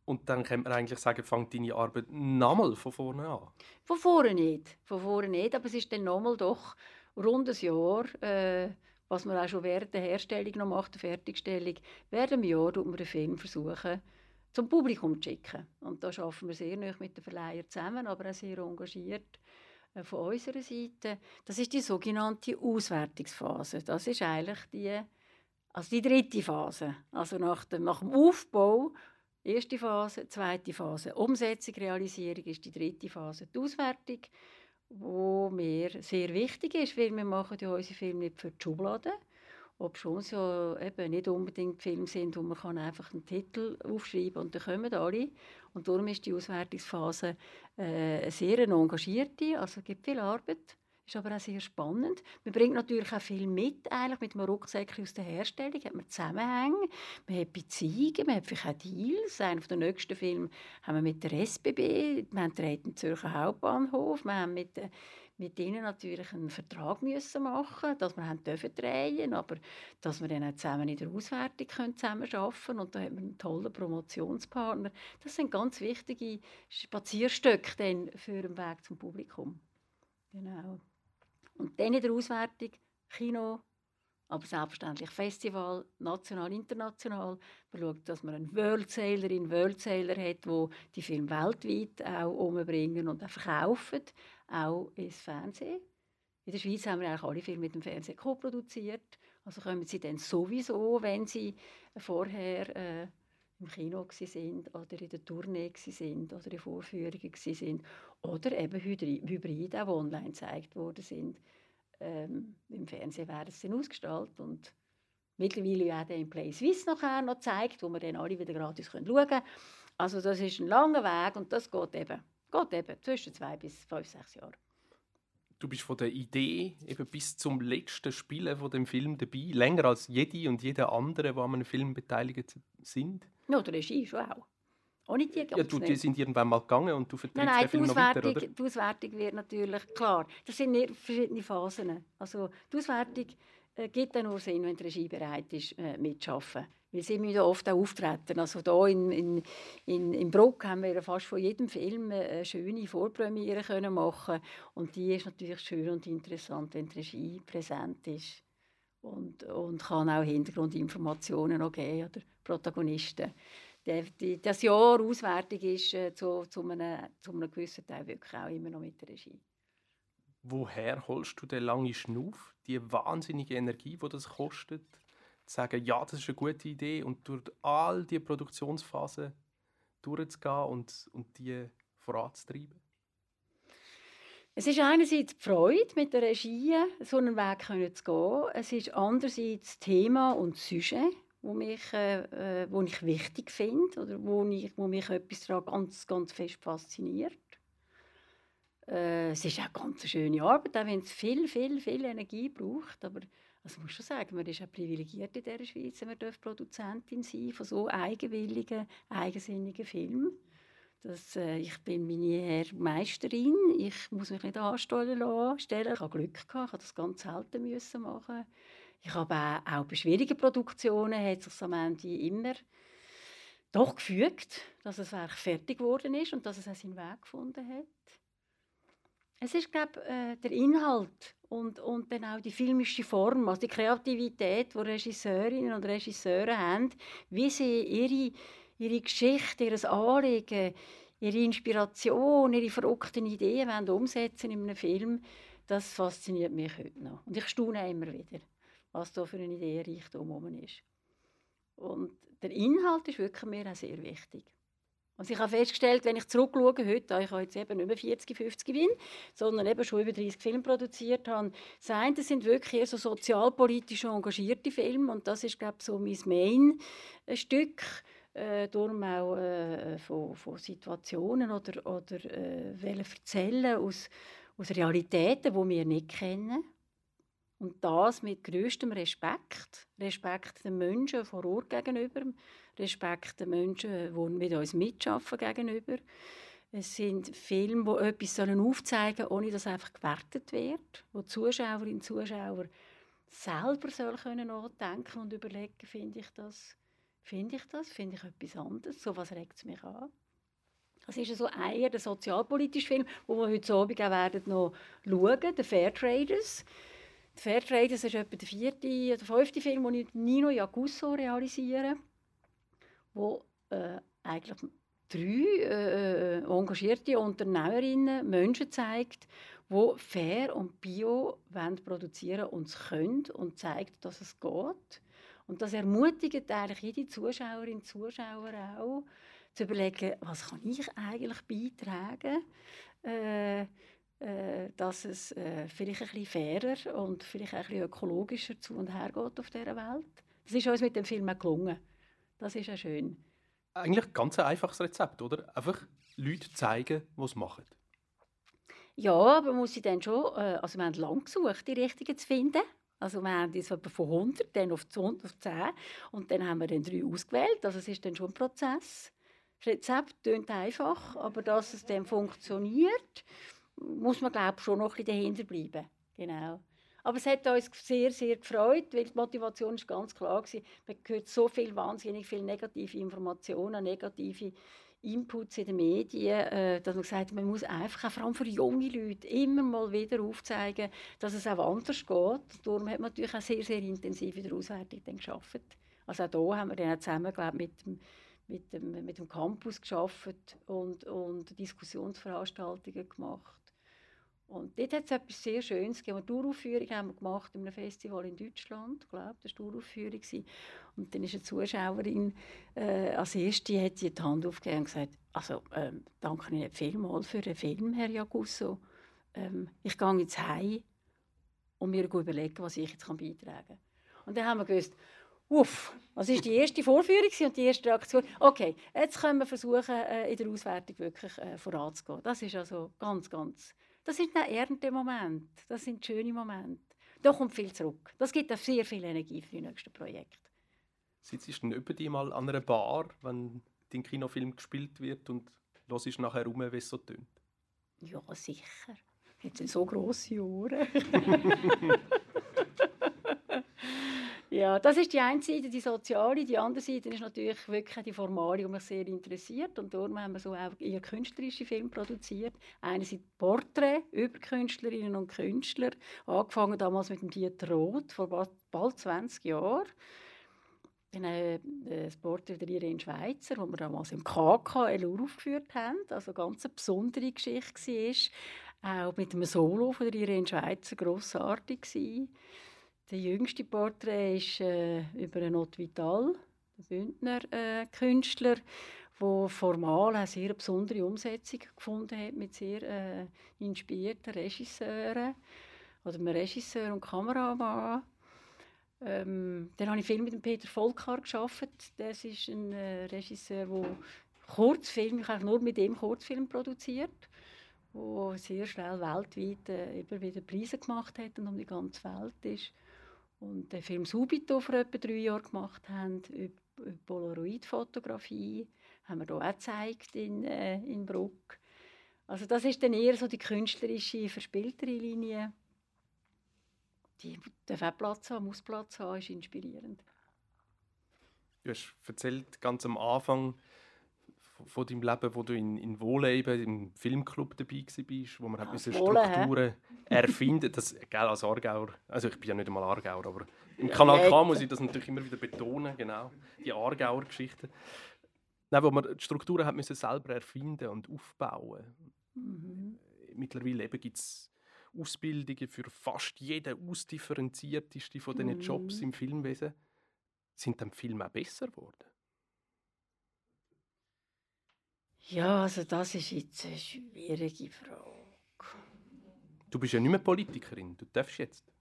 Und dann könnte man eigentlich sagen, fängt deine Arbeit nochmal von vorne an? Von vorne nicht. Von vorne nicht. Aber es ist dann nochmal doch rund ein Jahr. Äh, was man auch schon während der Herstellung noch macht, der Fertigstellung, während einem Jahr tut man den Film versuchen, zum Publikum zu schicken. Und da arbeiten wir sehr nah mit den Verleihern zusammen, aber auch sehr engagiert äh, von unserer Seite. Das ist die sogenannte Auswertungsphase. Das ist eigentlich die, also die dritte Phase. Also nach dem, nach dem Aufbau, erste Phase, zweite Phase, Umsetzung, Realisierung ist die dritte Phase, die Auswertung wo mir sehr wichtig ist, weil wir machen ja unsere Filme nicht für die Schublade, obwohl es ja eben nicht unbedingt Filme sind, wo man kann einfach einen Titel aufschreiben und dann kommen alle. Und darum ist die Auswertungsphase äh, sehr engagierte, also es gibt viel Arbeit. Ist aber auch sehr spannend. Man bringt natürlich auch viel mit, eigentlich mit einem Rucksäckchen aus der Herstellung. Hat man Zusammenhänge, man hat Beziehungen, man hat vielleicht auch Deals. Einer der nächsten Filme haben wir mit der SBB, wir haben den Zürcher Hauptbahnhof, wir haben mit, mit ihnen natürlich einen Vertrag müssen machen, dass wir haben dürfen drehen, aber dass wir dann auch zusammen in der Auswertung können zusammen arbeiten und da haben wir einen tollen Promotionspartner. Das sind ganz wichtige Spazierstöcke für den Weg zum Publikum. Genau. Und dann in der Auswertung Kino, aber selbstverständlich Festival, national, international. Man schaut, dass man einen Worldseller, Worldseller hat, wo die Filme weltweit auch umbringen und auch verkaufen, auch ins Fernsehen. In der Schweiz haben wir eigentlich alle Filme mit dem Fernsehen co-produziert. Also kommen sie dann sowieso, wenn sie vorher äh, im Kino sind oder in der Tournee sind oder in Vorführungen sind oder eben Hybrid, auch online gezeigt worden sind. Ähm, Im Fernsehen werden sie ausgestrahlt und mittlerweile auch im Play Suisse nachher noch gezeigt, wo wir dann alle wieder gratis schauen können. Also das ist ein langer Weg und das geht eben, geht eben zwischen zwei bis fünf, sechs Jahren. Du bist von der Idee eben bis zum letzten Spielen von dem Film dabei, länger als jede und jeder andere, die an einem Film beteiligt sind. Ja, der Regie schon auch. Ohne die ja, du, die sind irgendwann mal gegangen und du vertrittst nein, nein, Film noch weiter, oder? die Auswertung wird natürlich, klar, das sind verschiedene Phasen. Also die Auswertung äh, gibt dann nur Sinn, wenn die Regie bereit ist, äh, mitzuarbeiten. Weil sie müssen oft auch auftreten. Also hier in, in, in, in Bruck haben wir fast von jedem Film eine schöne Vorpremiere können machen Und die ist natürlich schön und interessant, wenn die Regie präsent ist. Und, und kann auch Hintergrundinformationen noch geben oder Protagonisten die, das Jahr Auswertung ist äh, zu, zu, einem, zu einem gewissen Teil wirklich auch immer noch mit der Regie. Woher holst du den langen Schnuff, die wahnsinnige Energie, die das kostet, sagen, ja, das ist eine gute Idee und durch all die Produktionsphasen durchzugehen und, und die voranzutreiben? Es ist einerseits die Freude, mit der Regie so einen Weg zu gehen. Es ist andererseits das Thema und Sujet, wo, mich, äh, äh, wo ich wichtig finde oder wo, ich, wo mich etwas daran ganz, ganz fest fasziniert. Äh, es ist auch ganz eine schöne Arbeit, auch wenn es viel, viel, viel Energie braucht. Aber also muss schon sagen, man ist auch privilegiert in dieser Schweiz, man darf Produzentin sein von so eigenwilligen, eigensinnigen Filmen. Das, äh, ich bin meine Meisterin, ich muss mich nicht anstellen lassen. Ich habe Glück gehabt, ich habe das ganz selten müssen machen. Ich habe auch, auch bei schwierigen Produktionen hat sich am Ende immer doch gefügt, dass das Werk fertig geworden ist und dass es auch seinen Weg gefunden hat. Es ist, glaube äh, der Inhalt und, und dann auch die filmische Form, also die Kreativität, die Regisseurinnen und Regisseure haben, wie sie ihre, ihre Geschichte, ihr Anliegen, ihre Inspiration, ihre verrückten Ideen umsetzen in einem Film, das fasziniert mich heute noch. Und ich staune immer wieder, was da für eine Ideenreichtum ist. Und der Inhalt ist wirklich mir auch sehr wichtig. Also ich habe festgestellt, wenn ich zurückschaue heute, ich jetzt eben nicht mehr 40, 50 bin, sondern eben schon über 30 Filme produziert habe, das sind wirklich eher so sozialpolitisch engagierte Filme und das ist, glaube ich, so mein Main-Stück. Äh, darum auch äh, von, von, Situationen oder, oder äh, erzählen aus, aus Realitäten, die wir nicht kennen. Und das mit größtem Respekt. Respekt den Menschen vor Ort gegenüber, Respekt den Menschen, die mit uns mitarbeiten gegenüber. Es sind Filme, die etwas aufzeigen sollen, ohne dass einfach gewertet wird, wo Zuschauerinnen und Zuschauer selber sollen können nachdenken und überlegen, finde ich das, finde ich das, finde ich etwas anderes, so was regt es mich an. Das ist so eher der sozialpolitische Film, wo wir heute Abend auch noch schauen, der Fair Traders. Die Fair Traders ist etwa der vierte oder fünfte Film, den ich Nino Jagusso realisiere wo äh, eigentlich drei äh, äh, engagierte Unternehmerinnen Menschen zeigt, wo fair und bio produzieren und es können und zeigt, dass es geht. Und das ermutigt eigentlich jede Zuschauerin und Zuschauer auch, zu überlegen, was kann ich eigentlich beitragen, äh, dass es äh, vielleicht ein bisschen fairer und vielleicht ein bisschen ökologischer zu und her geht auf dieser Welt. Das ist uns mit dem Film gelungen. Das ist ja schön. Eigentlich ganz ein einfaches Rezept, oder? Einfach Leute zeigen, was sie machen. Ja, aber muss sie dann schon, äh, also wir haben lange gesucht, die richtigen zu finden. Also wir haben jetzt von 100 dann auf 10 und dann haben wir dann drei ausgewählt. Also es ist dann schon ein Prozess. Das Rezept klingt einfach, aber dass es dann funktioniert, muss man glaube ich schon noch ein bisschen dahinter bleiben. Genau. Aber es hat uns sehr, sehr gefreut, weil die Motivation ist ganz klar war. Man hört so viel, wahnsinnig viel negative Informationen, negative Inputs in den Medien, äh, dass man hat, man muss einfach, vor allem für junge Leute, immer mal wieder aufzeigen, dass es auch anders geht. Darum hat man natürlich auch sehr, sehr intensiv in der Auswertung dann gearbeitet. Also auch hier haben wir dann zusammen, glaube mit dem, mit dem, mit dem Campus geschafft und, und Diskussionsveranstaltungen gemacht. Und dort hat es etwas sehr Schönes gegeben. Eine Touraufführung haben wir gemacht in einem Festival in Deutschland, glaube, das war Touraufführung. Und dann ist eine Zuschauerin, äh, als erste hat sie die Hand aufgegeben und gesagt, also ähm, danke Ihnen vielmals für den Film, Herr Jagusso. Ähm, ich gehe jetzt heim und mir überlegen, was ich jetzt beitragen kann. Und dann haben wir gewusst, Uff, das war die erste Vorführung und die erste Reaktion. Okay, jetzt können wir versuchen, äh, in der Auswertung wirklich äh, voranzugehen. Das ist also ganz, ganz das sind dann Erntemomente. Das sind schöne Momente. Da kommt viel zurück. Das gibt auch sehr viel Energie für die nächsten Projekte. Sitzt du denn über die mal an einer Bar, wenn dein Kinofilm gespielt wird und hörst nachher rum, wie es so tönt? Ja, sicher. Jetzt so grosse Ohren. Ja, das ist die eine Seite, die soziale. Die andere Seite ist natürlich wirklich die formale, die mich sehr interessiert. Und darum haben wir so auch eher künstlerische Filme produziert. Einerseits Porträts über Künstlerinnen und Künstler. Angefangen damals mit dem Dieter Roth, vor bald 20 Jahren. Dann äh, das Porträt der Irene Schweizer, das wir damals im KKL aufgeführt haben. Also eine ganz besondere Geschichte war. Auch mit einem Solo von der Irene Schweizer grossartig war. Der jüngste Porträt ist äh, über Not Vital, der Bündner äh, Künstler, der formal eine sehr besondere Umsetzung gefunden hat mit sehr äh, inspirierten Regisseuren oder einem Regisseur und Kameramann. Ähm, dann habe ich viel mit dem Peter Volkar geschafft. Das ist ein äh, Regisseur, der Kurzfilm, ich nur mit ihm Kurzfilm produziert, wo sehr schnell weltweit äh, immer wieder Preise gemacht hat und um die ganze Welt ist. Und den Film Subito vor etwa drei Jahren gemacht haben über, Polaroid-Fotografie haben wir hier auch gezeigt in, äh, in Bruck. Also das ist dann eher so die künstlerische, verspieltere Linie. Die darf Platz haben, muss Platz haben, ist inspirierend. Du hast erzählt, ganz am Anfang von deinem Leben, wo du in, in Wohleben im Filmclub dabei warst, wo man ja, Strukturen erfinden das gell, als Aargauer, also ich bin ja nicht einmal Aargauer, aber im Kanal K muss ich das natürlich immer wieder betonen, genau, die Aargauer Geschichten. Nein, wo man die Strukturen hat müssen selber erfinden und aufbauen. Mhm. Mittlerweile gibt es Ausbildungen für fast jeden ausdifferenzierteste von diesen mhm. Jobs im Filmwesen. Sind dann Filme auch besser geworden? Ja, also das ist jetzt eine schwierige Frage. Du bist ja nicht mehr Politikerin, du darfst jetzt.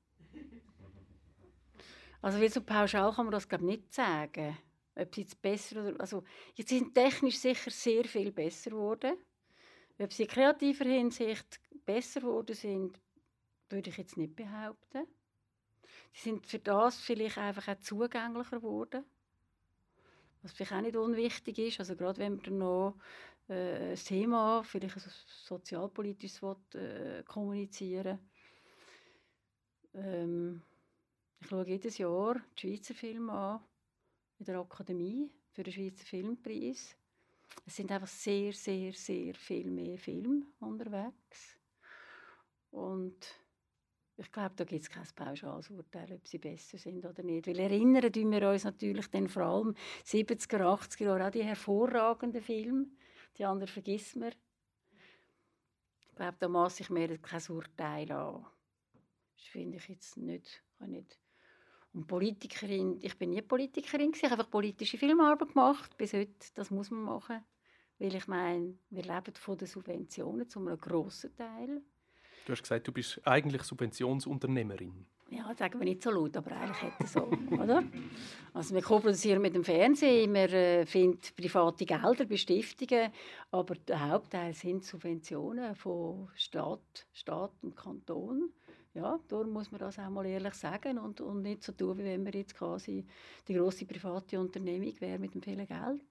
Also wie so pauschal kann man das glaube nicht sagen ob sie jetzt besser oder also jetzt sind technisch sicher sehr viel besser geworden. Ob sie in kreativer Hinsicht besser geworden sind, würde ich jetzt nicht behaupten. Sie sind für das vielleicht einfach auch zugänglicher geworden. Was vielleicht auch nicht unwichtig ist, also gerade wenn man noch äh, ein Thema, vielleicht ein sozialpolitisches will, äh, kommunizieren ähm, Ich schaue jedes Jahr die Schweizer Filme an in der Akademie für den Schweizer Filmpreis. Es sind einfach sehr, sehr, sehr viel mehr Filme unterwegs. Und ich glaube, da gibt es kein pauschales Urteil, ob sie besser sind oder nicht. Weil erinnern wir uns natürlich dann vor allem 70er, 80er Jahre an die hervorragenden Filme. Die anderen vergisst man. Ich glaube, da masse ich mir kein Urteil an. Das finde ich jetzt nicht, nicht und Politikerin, ich bin nie Politikerin, ich habe einfach politische Filmarbeit gemacht, bis heute, das muss man machen. Weil ich meine, wir leben von den Subventionen zu einem grossen Teil. Du hast gesagt, du bist eigentlich Subventionsunternehmerin. Ja, das sagen wir nicht so laut, aber eigentlich hätte so, oder? Also wir produzieren mit dem Fernsehen, wir äh, finden private Gelder bei Stiftungen, aber der Hauptteil sind Subventionen von Staat, Staat und Kanton ja, darum muss man das auch mal ehrlich sagen und, und nicht so tun, wie wenn wir jetzt quasi die große private Unternehmung wäre mit dem vielen Geld.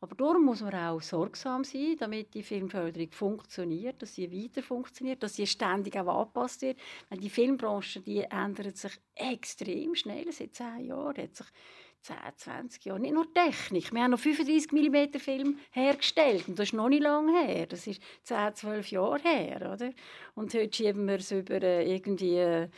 Aber darum muss man auch sorgsam sein, damit die Filmförderung funktioniert, dass sie weiter funktioniert, dass sie ständig auch angepasst wird. Die Filmbranche die ändert sich extrem schnell. Seit zehn Jahren hat sich 10, 20 Jahren. Nicht nur Technik. Wir haben noch 35 mm Film hergestellt. Und das ist noch nicht lange her. Das ist 10, 12 Jahre her. Oder? Und heute schieben wir es über äh, irgendwie äh,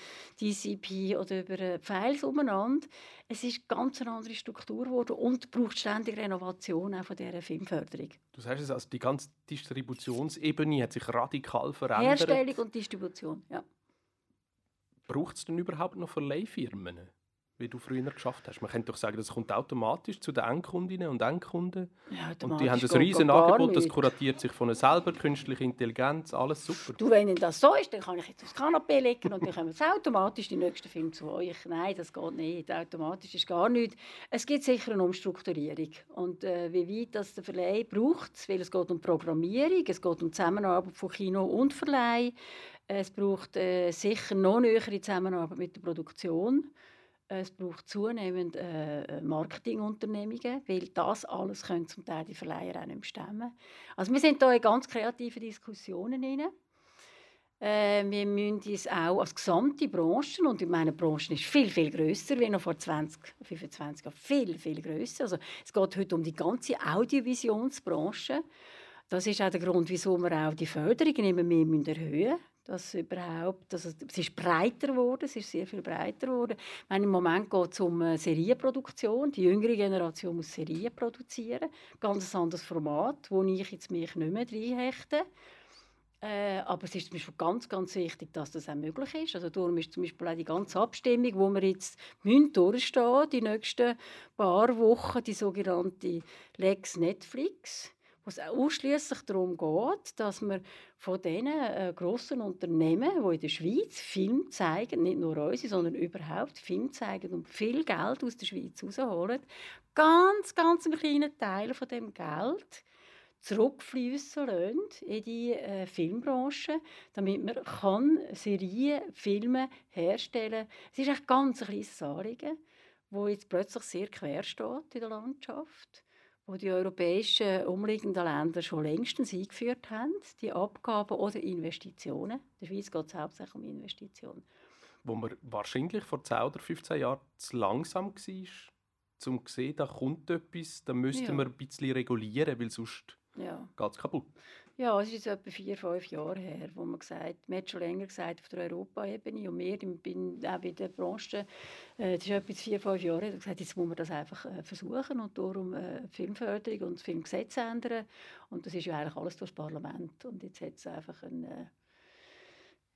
DCP oder über äh, Files umeinander. Es ist ganz eine andere Struktur geworden und braucht ständig Renovation auch von dieser Filmförderung. Du sagst es, also die ganze Distributionsebene hat sich radikal verändert. Herstellung und Distribution, ja. Braucht es denn überhaupt noch Verleihfirmen? Wie du früher geschafft hast. Man könnte doch sagen, das kommt automatisch zu den Endkundinnen und Endkunden. Ja, und die haben ein riesen Angebot, das kuratiert sich von selber, künstliche Intelligenz, alles super. Du, wenn das so ist, dann kann ich jetzt aufs Kanapee legen und dann kommen jetzt automatisch die nächsten Filme zu euch. Nein, das geht nicht. Automatisch ist gar nichts. Es gibt sicher eine Umstrukturierung. Und äh, wie weit das der Verleih braucht, weil es geht um Programmierung, es geht um Zusammenarbeit von Kino und Verleih. Es braucht äh, sicher noch nähere Zusammenarbeit mit der Produktion. Es braucht zunehmend äh, Marketingunternehmungen, weil das alles können zum Teil die Verleiher auch nicht stemmen. Also wir sind da in ganz kreativen Diskussionen drin. Äh, wir müssen uns auch als gesamte Branche, und in meiner Branche ist viel, viel grösser wie noch vor 20, 25 Jahren, viel, viel grösser. Also es geht heute um die ganze Audiovisionsbranche. Das ist auch der Grund, wieso wir auch die Förderungen immer mehr erhöhen müssen dass überhaupt, also es ist breiter geworden, es ist sehr viel breiter geworden. Ich meine, Im Moment geht es um Serienproduktion. Die jüngere Generation muss Serien produzieren. Ganz anderes Format, wo ich jetzt mich nicht mehr reinhechte. Äh, aber es ist zum Beispiel ganz, ganz wichtig, dass das auch möglich ist. Also darum ist zum Beispiel auch die ganze Abstimmung, wo wir jetzt durchstehen die nächsten paar Wochen, die sogenannte Lex Netflix, wo es ausschließlich darum geht, dass wir von diesen äh, grossen Unternehmen, die in der Schweiz Film zeigen, nicht nur unsere, sondern überhaupt Film zeigen und viel Geld aus der Schweiz rausholen, ganz, ganz einen kleinen Teil von dem Geld zurückfließen lassen in die äh, Filmbranche, damit man kann Serien, Filme herstellen kann. Es ist ein ganz kleines Anliegen, wo jetzt plötzlich sehr quer steht in der Landschaft, wo die europäischen umliegenden Länder schon längstens eingeführt haben, die Abgaben oder Investitionen. In der Schweiz geht es hauptsächlich um Investitionen. Wo man wahrscheinlich vor 10 oder 15 Jahren zu langsam war, um zu sehen, da kommt etwas, da müsste ja. man ein bisschen regulieren, weil sonst ja. geht es kaputt. Ja, es ist etwa vier, fünf Jahre her, wo man gesagt man hat schon länger gesagt auf der Europaebene und wir bin auch bei der Branche, äh, das ist etwa vier, fünf Jahre her, gesagt, jetzt muss man das einfach äh, versuchen und darum äh, Filmförderung und das Filmgesetz ändern. Und das ist ja eigentlich alles durch das Parlament. Und jetzt hat es einfach eine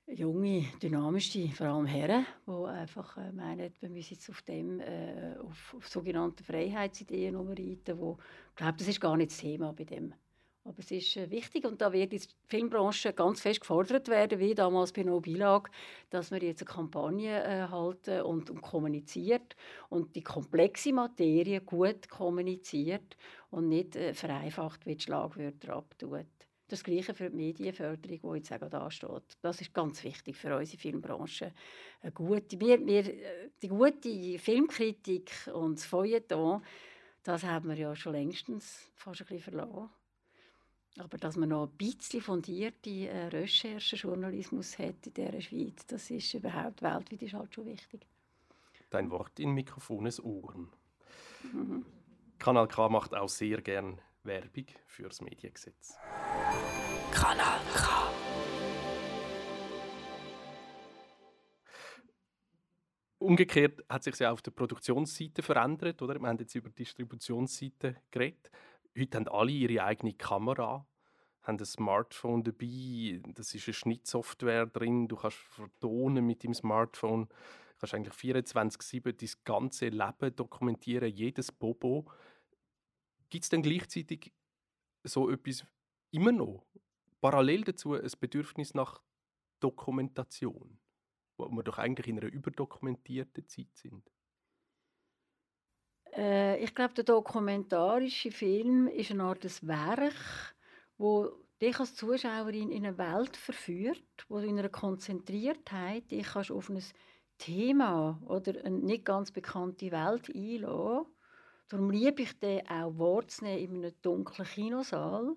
äh, junge, dynamische, vor allem Herren, die einfach meinen, wir müssen jetzt auf dem, auf, auf sogenannte Freiheitsideen umreiten, wo, ich glaube, das ist gar nicht das Thema bei dem aber es ist äh, wichtig und da wird die Filmbranche ganz fest gefordert werden, wie damals bei No Bilag, dass wir jetzt eine Kampagne äh, halten und, und, kommuniziert und die komplexe Materie gut kommuniziert und nicht äh, vereinfacht wie die Schlagwörter abtut. Das Gleiche für die Medienförderung, die jetzt auch da steht. Das ist ganz wichtig für unsere Filmbranche. Eine gute, wir, wir, äh, die gute Filmkritik und das Feuilleton, das haben wir ja schon längstens fast ein bisschen verloren. Aber dass man noch ein bisschen fundierte äh, Recherchejournalismus hat in dieser Schweiz, das ist überhaupt weltweit ist halt schon wichtig. Dein Wort in Mikrofones Ohren. Mhm. Kanal K macht auch sehr gern Werbung fürs Mediengesetz. Kanal K. Umgekehrt hat sich ja auf der Produktionsseite verändert, oder? Wir haben jetzt über die Distributionsseite geredet. Heute haben alle ihre eigene Kamera, haben ein Smartphone dabei, das ist eine Schnittsoftware drin, du kannst vertonen mit dem Smartphone, du kannst eigentlich 24-7 dein ganze Leben dokumentieren, jedes Bobo. Gibt es denn gleichzeitig so etwas immer noch, parallel dazu ein Bedürfnis nach Dokumentation, wo wir doch eigentlich in einer überdokumentierten Zeit sind? Äh, ich glaube, der dokumentarische Film ist eine Art des Werk, wo dich als Zuschauerin in eine Welt verführt, wo du in einer Konzentriertheit dich kannst auf ein Thema oder eine nicht ganz bekannte Welt einlassen. Darum liebe ich den auch wahrzunehmen in einem dunklen Kinosaal.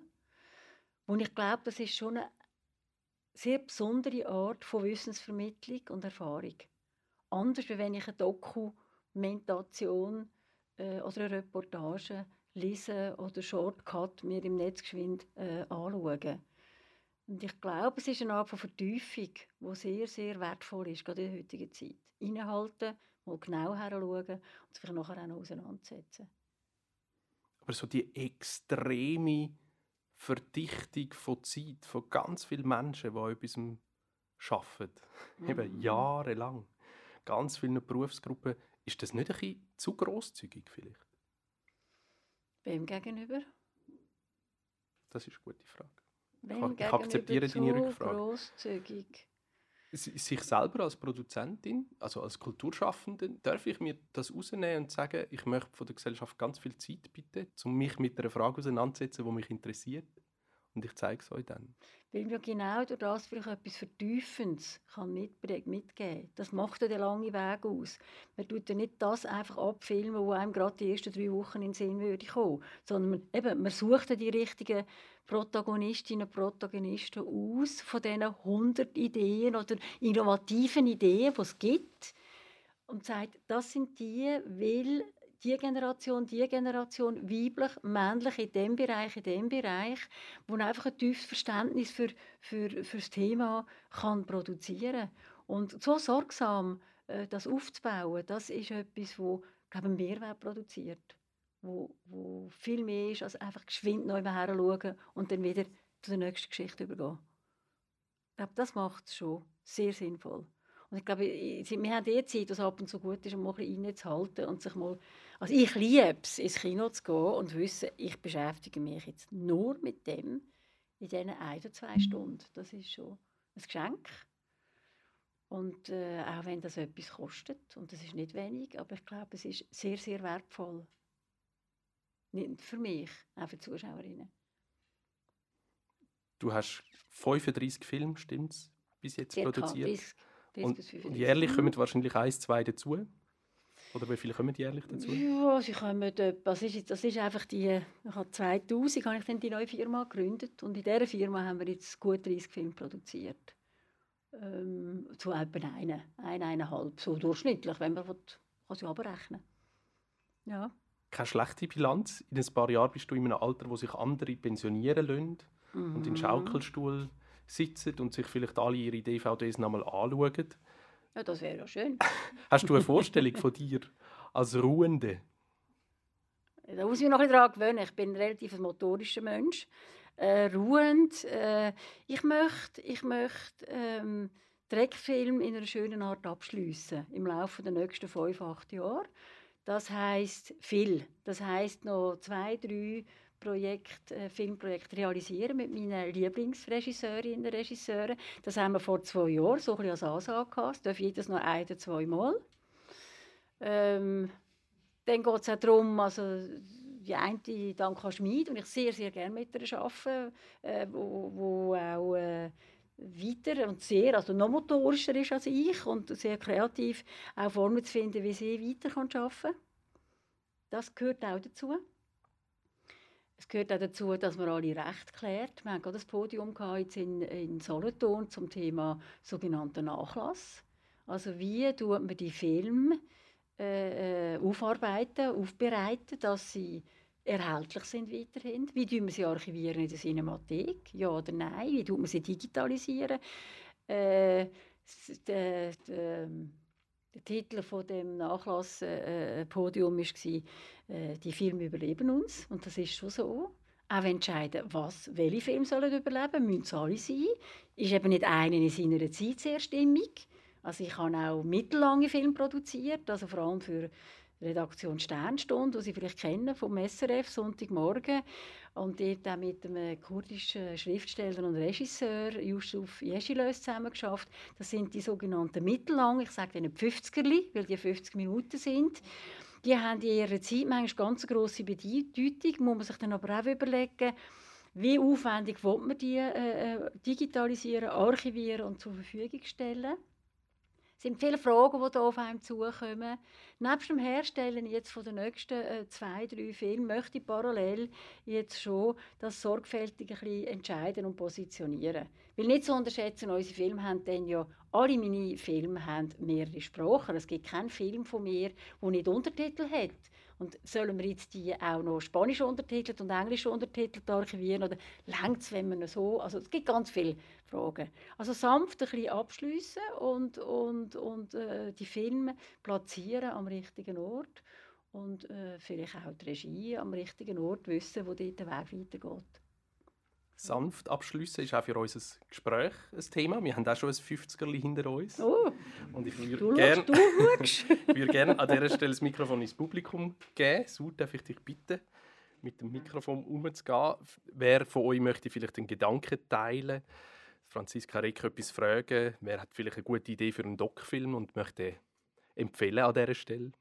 Und ich glaube, das ist schon eine sehr besondere Art von Wissensvermittlung und Erfahrung. Anders, als wenn ich eine Dokumentation äh, oder eine Reportage lesen oder Shortcut mir im Netz geschwind äh, anschauen. Und ich glaube, es ist eine Art von Vertiefung, die sehr, sehr wertvoll ist, gerade in der heutigen Zeit. Innehalten, mal genau heranschauen und sich nachher auch noch auseinandersetzen. Aber so die extreme Verdichtung von Zeit von ganz vielen Menschen, die etwas arbeiten, mhm. eben jahrelang, ganz vielen Berufsgruppen, ist das nicht ein bisschen zu grosszügig vielleicht? Wem gegenüber? Das ist eine gute Frage. Wem ich, ich akzeptiere deine Rückfrage. grosszügig? Sich selber als Produzentin, also als Kulturschaffende, darf ich mir das rausnehmen und sagen, ich möchte von der Gesellschaft ganz viel Zeit bitte, um mich mit einer Frage auseinanderzusetzen, die mich interessiert. Und ich zeige es euch dann. Weil man genau durch das vielleicht etwas Vertiefendes kann mitgeben kann. Das macht ja den langen Weg aus. Man tut ja nicht das einfach abfilmen, wo einem gerade die ersten drei Wochen in den Sinn würde kommen. Sondern man, eben, man sucht ja die richtigen Protagonistinnen und Protagonisten aus von diesen 100 Ideen oder innovativen Ideen, die es gibt. Und sagt, das sind die, weil die Generation, die Generation, weiblich, männlich in dem Bereich, in dem Bereich, wo einfach ein tiefes Verständnis für, für, für das Thema kann produzieren Und so sorgsam äh, das aufzubauen, das ist etwas, wo glaube Mehrwert produziert, wo, wo viel mehr ist, als einfach geschwind neu her schauen und dann wieder zu der nächsten Geschichte übergehen. glaube, das macht es schon sehr sinnvoll. Und ich glaube, wir haben die Zeit, dass ab und zu gut ist, um mal ein bisschen reinzuhalten und sich mal... Also ich liebe es, ins Kino zu gehen und wissen, ich beschäftige mich jetzt nur mit dem in diesen ein oder zwei Stunden. Das ist schon ein Geschenk. Und äh, auch wenn das etwas kostet, und das ist nicht wenig, aber ich glaube, es ist sehr, sehr wertvoll. Nicht für mich, auch für die Zuschauerinnen. Du hast 35 Filme, stimmt's, bis jetzt Circa produziert? 30, 30 und, 35. jährlich kommen wahrscheinlich eins, zwei dazu? Oder wie viele kommen jährlich dazu? Ja, sie kommen das ist, das ist einfach die, ich habe 2000 habe ich dann die neue Firma gegründet und in dieser Firma haben wir jetzt gut 30 Filme produziert. Ähm, zu etwa einen, ein, eineinhalb, so durchschnittlich, wenn man will, kann sie abrechnen. Ja. Keine schlechte Bilanz. In ein paar Jahren bist du in einem Alter, wo sich andere pensionieren lassen mhm. und in den mhm. Schaukelstuhl sitzen und sich vielleicht alle ihre DVDs nochmal anschauen. Ja, das wäre ja schön. Hast du eine Vorstellung von dir als Ruhende? Da muss ich mich noch ein daran gewöhnen. Ich bin ein relativ motorischer Mensch. Äh, ruhend. Äh, ich möchte, ich möchte ähm, Dreckfilm in einer schönen Art abschließen im Laufe der nächsten fünf, acht Jahre. Das heißt viel. Das heißt noch zwei, drei Projekt, äh, Filmprojekt realisieren mit meinen Lieblingsregisseurinnen und Regisseuren. Das haben wir vor zwei Jahren so ein bisschen als Ansage gehabt. Es darf jedes noch ein oder zwei Mal. Ähm, dann geht es auch darum, also die eine Danka Schmid, und ich sehr, sehr gerne mit ihr arbeite, äh, wo, wo auch äh, weiter und sehr, also noch motorischer ist als ich und sehr kreativ auch Formen zu finden, wie sie weiter arbeiten kann. Das gehört auch dazu. Es gehört auch dazu, dass man alle Rechte klärt. Wir hatten gerade das Podium in, in Solothurn zum Thema sogenannter Nachlass. Also wie tut man die Filme äh, äh, aufarbeiten, aufbereiten, dass sie erhältlich sind weiterhin. Wie tun wir sie archivieren in der Cinemathek? Ja oder nein? Wie tut man sie digitalisieren? Äh, der, der, der Titel von dem Nachlasspodium äh, war äh, «Die Filme überleben uns» und das ist schon so. Auch entscheiden, was, welche Filme sollen überleben, müssen es alle sein. Ist eben nicht einer in seiner Zeit sehr stimmig. Also ich habe auch mittellange Filme produziert, also vor allem für Redaktion Sternstunde, die Sie vielleicht kennen vom SRF, Sonntagmorgen. Und dort auch mit einem kurdischen Schriftsteller und Regisseur, Yusuf Yeşilöz, zusammengeschafft. Das sind die sogenannten mittellang, ich sage denen 50erli, weil die 50 Minuten sind. Die haben in ihrer Zeit manchmal ganz grosse Bedeutung, muss man sich dann aber auch überlegen, wie aufwendig will man die äh, äh digitalisieren, archivieren und zur Verfügung stellen. Es sind viele Fragen, die auf einem zukommen. Neben dem Herstellen jetzt von den nächsten äh, zwei, drei Filmen möchte ich parallel jetzt schon das sorgfältig ein bisschen entscheiden und positionieren. Weil nicht zu unterschätzen, unsere Filme haben dann ja, alle meine Filme haben mehrere Sprachen. Es gibt keinen Film von mir, der nicht Untertitel hat. Und sollen wir jetzt die auch noch Spanisch untertitelt und Englisch untertitelt archivieren? Oder längt es, wenn man so... Also es gibt ganz viele Fragen. Also sanft ein bisschen abschliessen und, und, und äh, die Filme platzieren am richtigen Ort und äh, vielleicht auch die Regie am richtigen Ort wissen, wo dort der Weg weitergeht sanft abschließen ist auch für unser Gespräch ein Thema. Wir haben auch schon ein 50er hinter uns. Oh, und ich würde gerne würd gern an dieser Stelle das Mikrofon ins Publikum geben. So darf ich dich bitten, mit dem Mikrofon umzugehen. Wer von euch möchte vielleicht einen Gedanken teilen? Franziska Reck etwas fragen? Wer hat vielleicht eine gute Idee für einen Doc-Film und möchte empfehlen an dieser Stelle?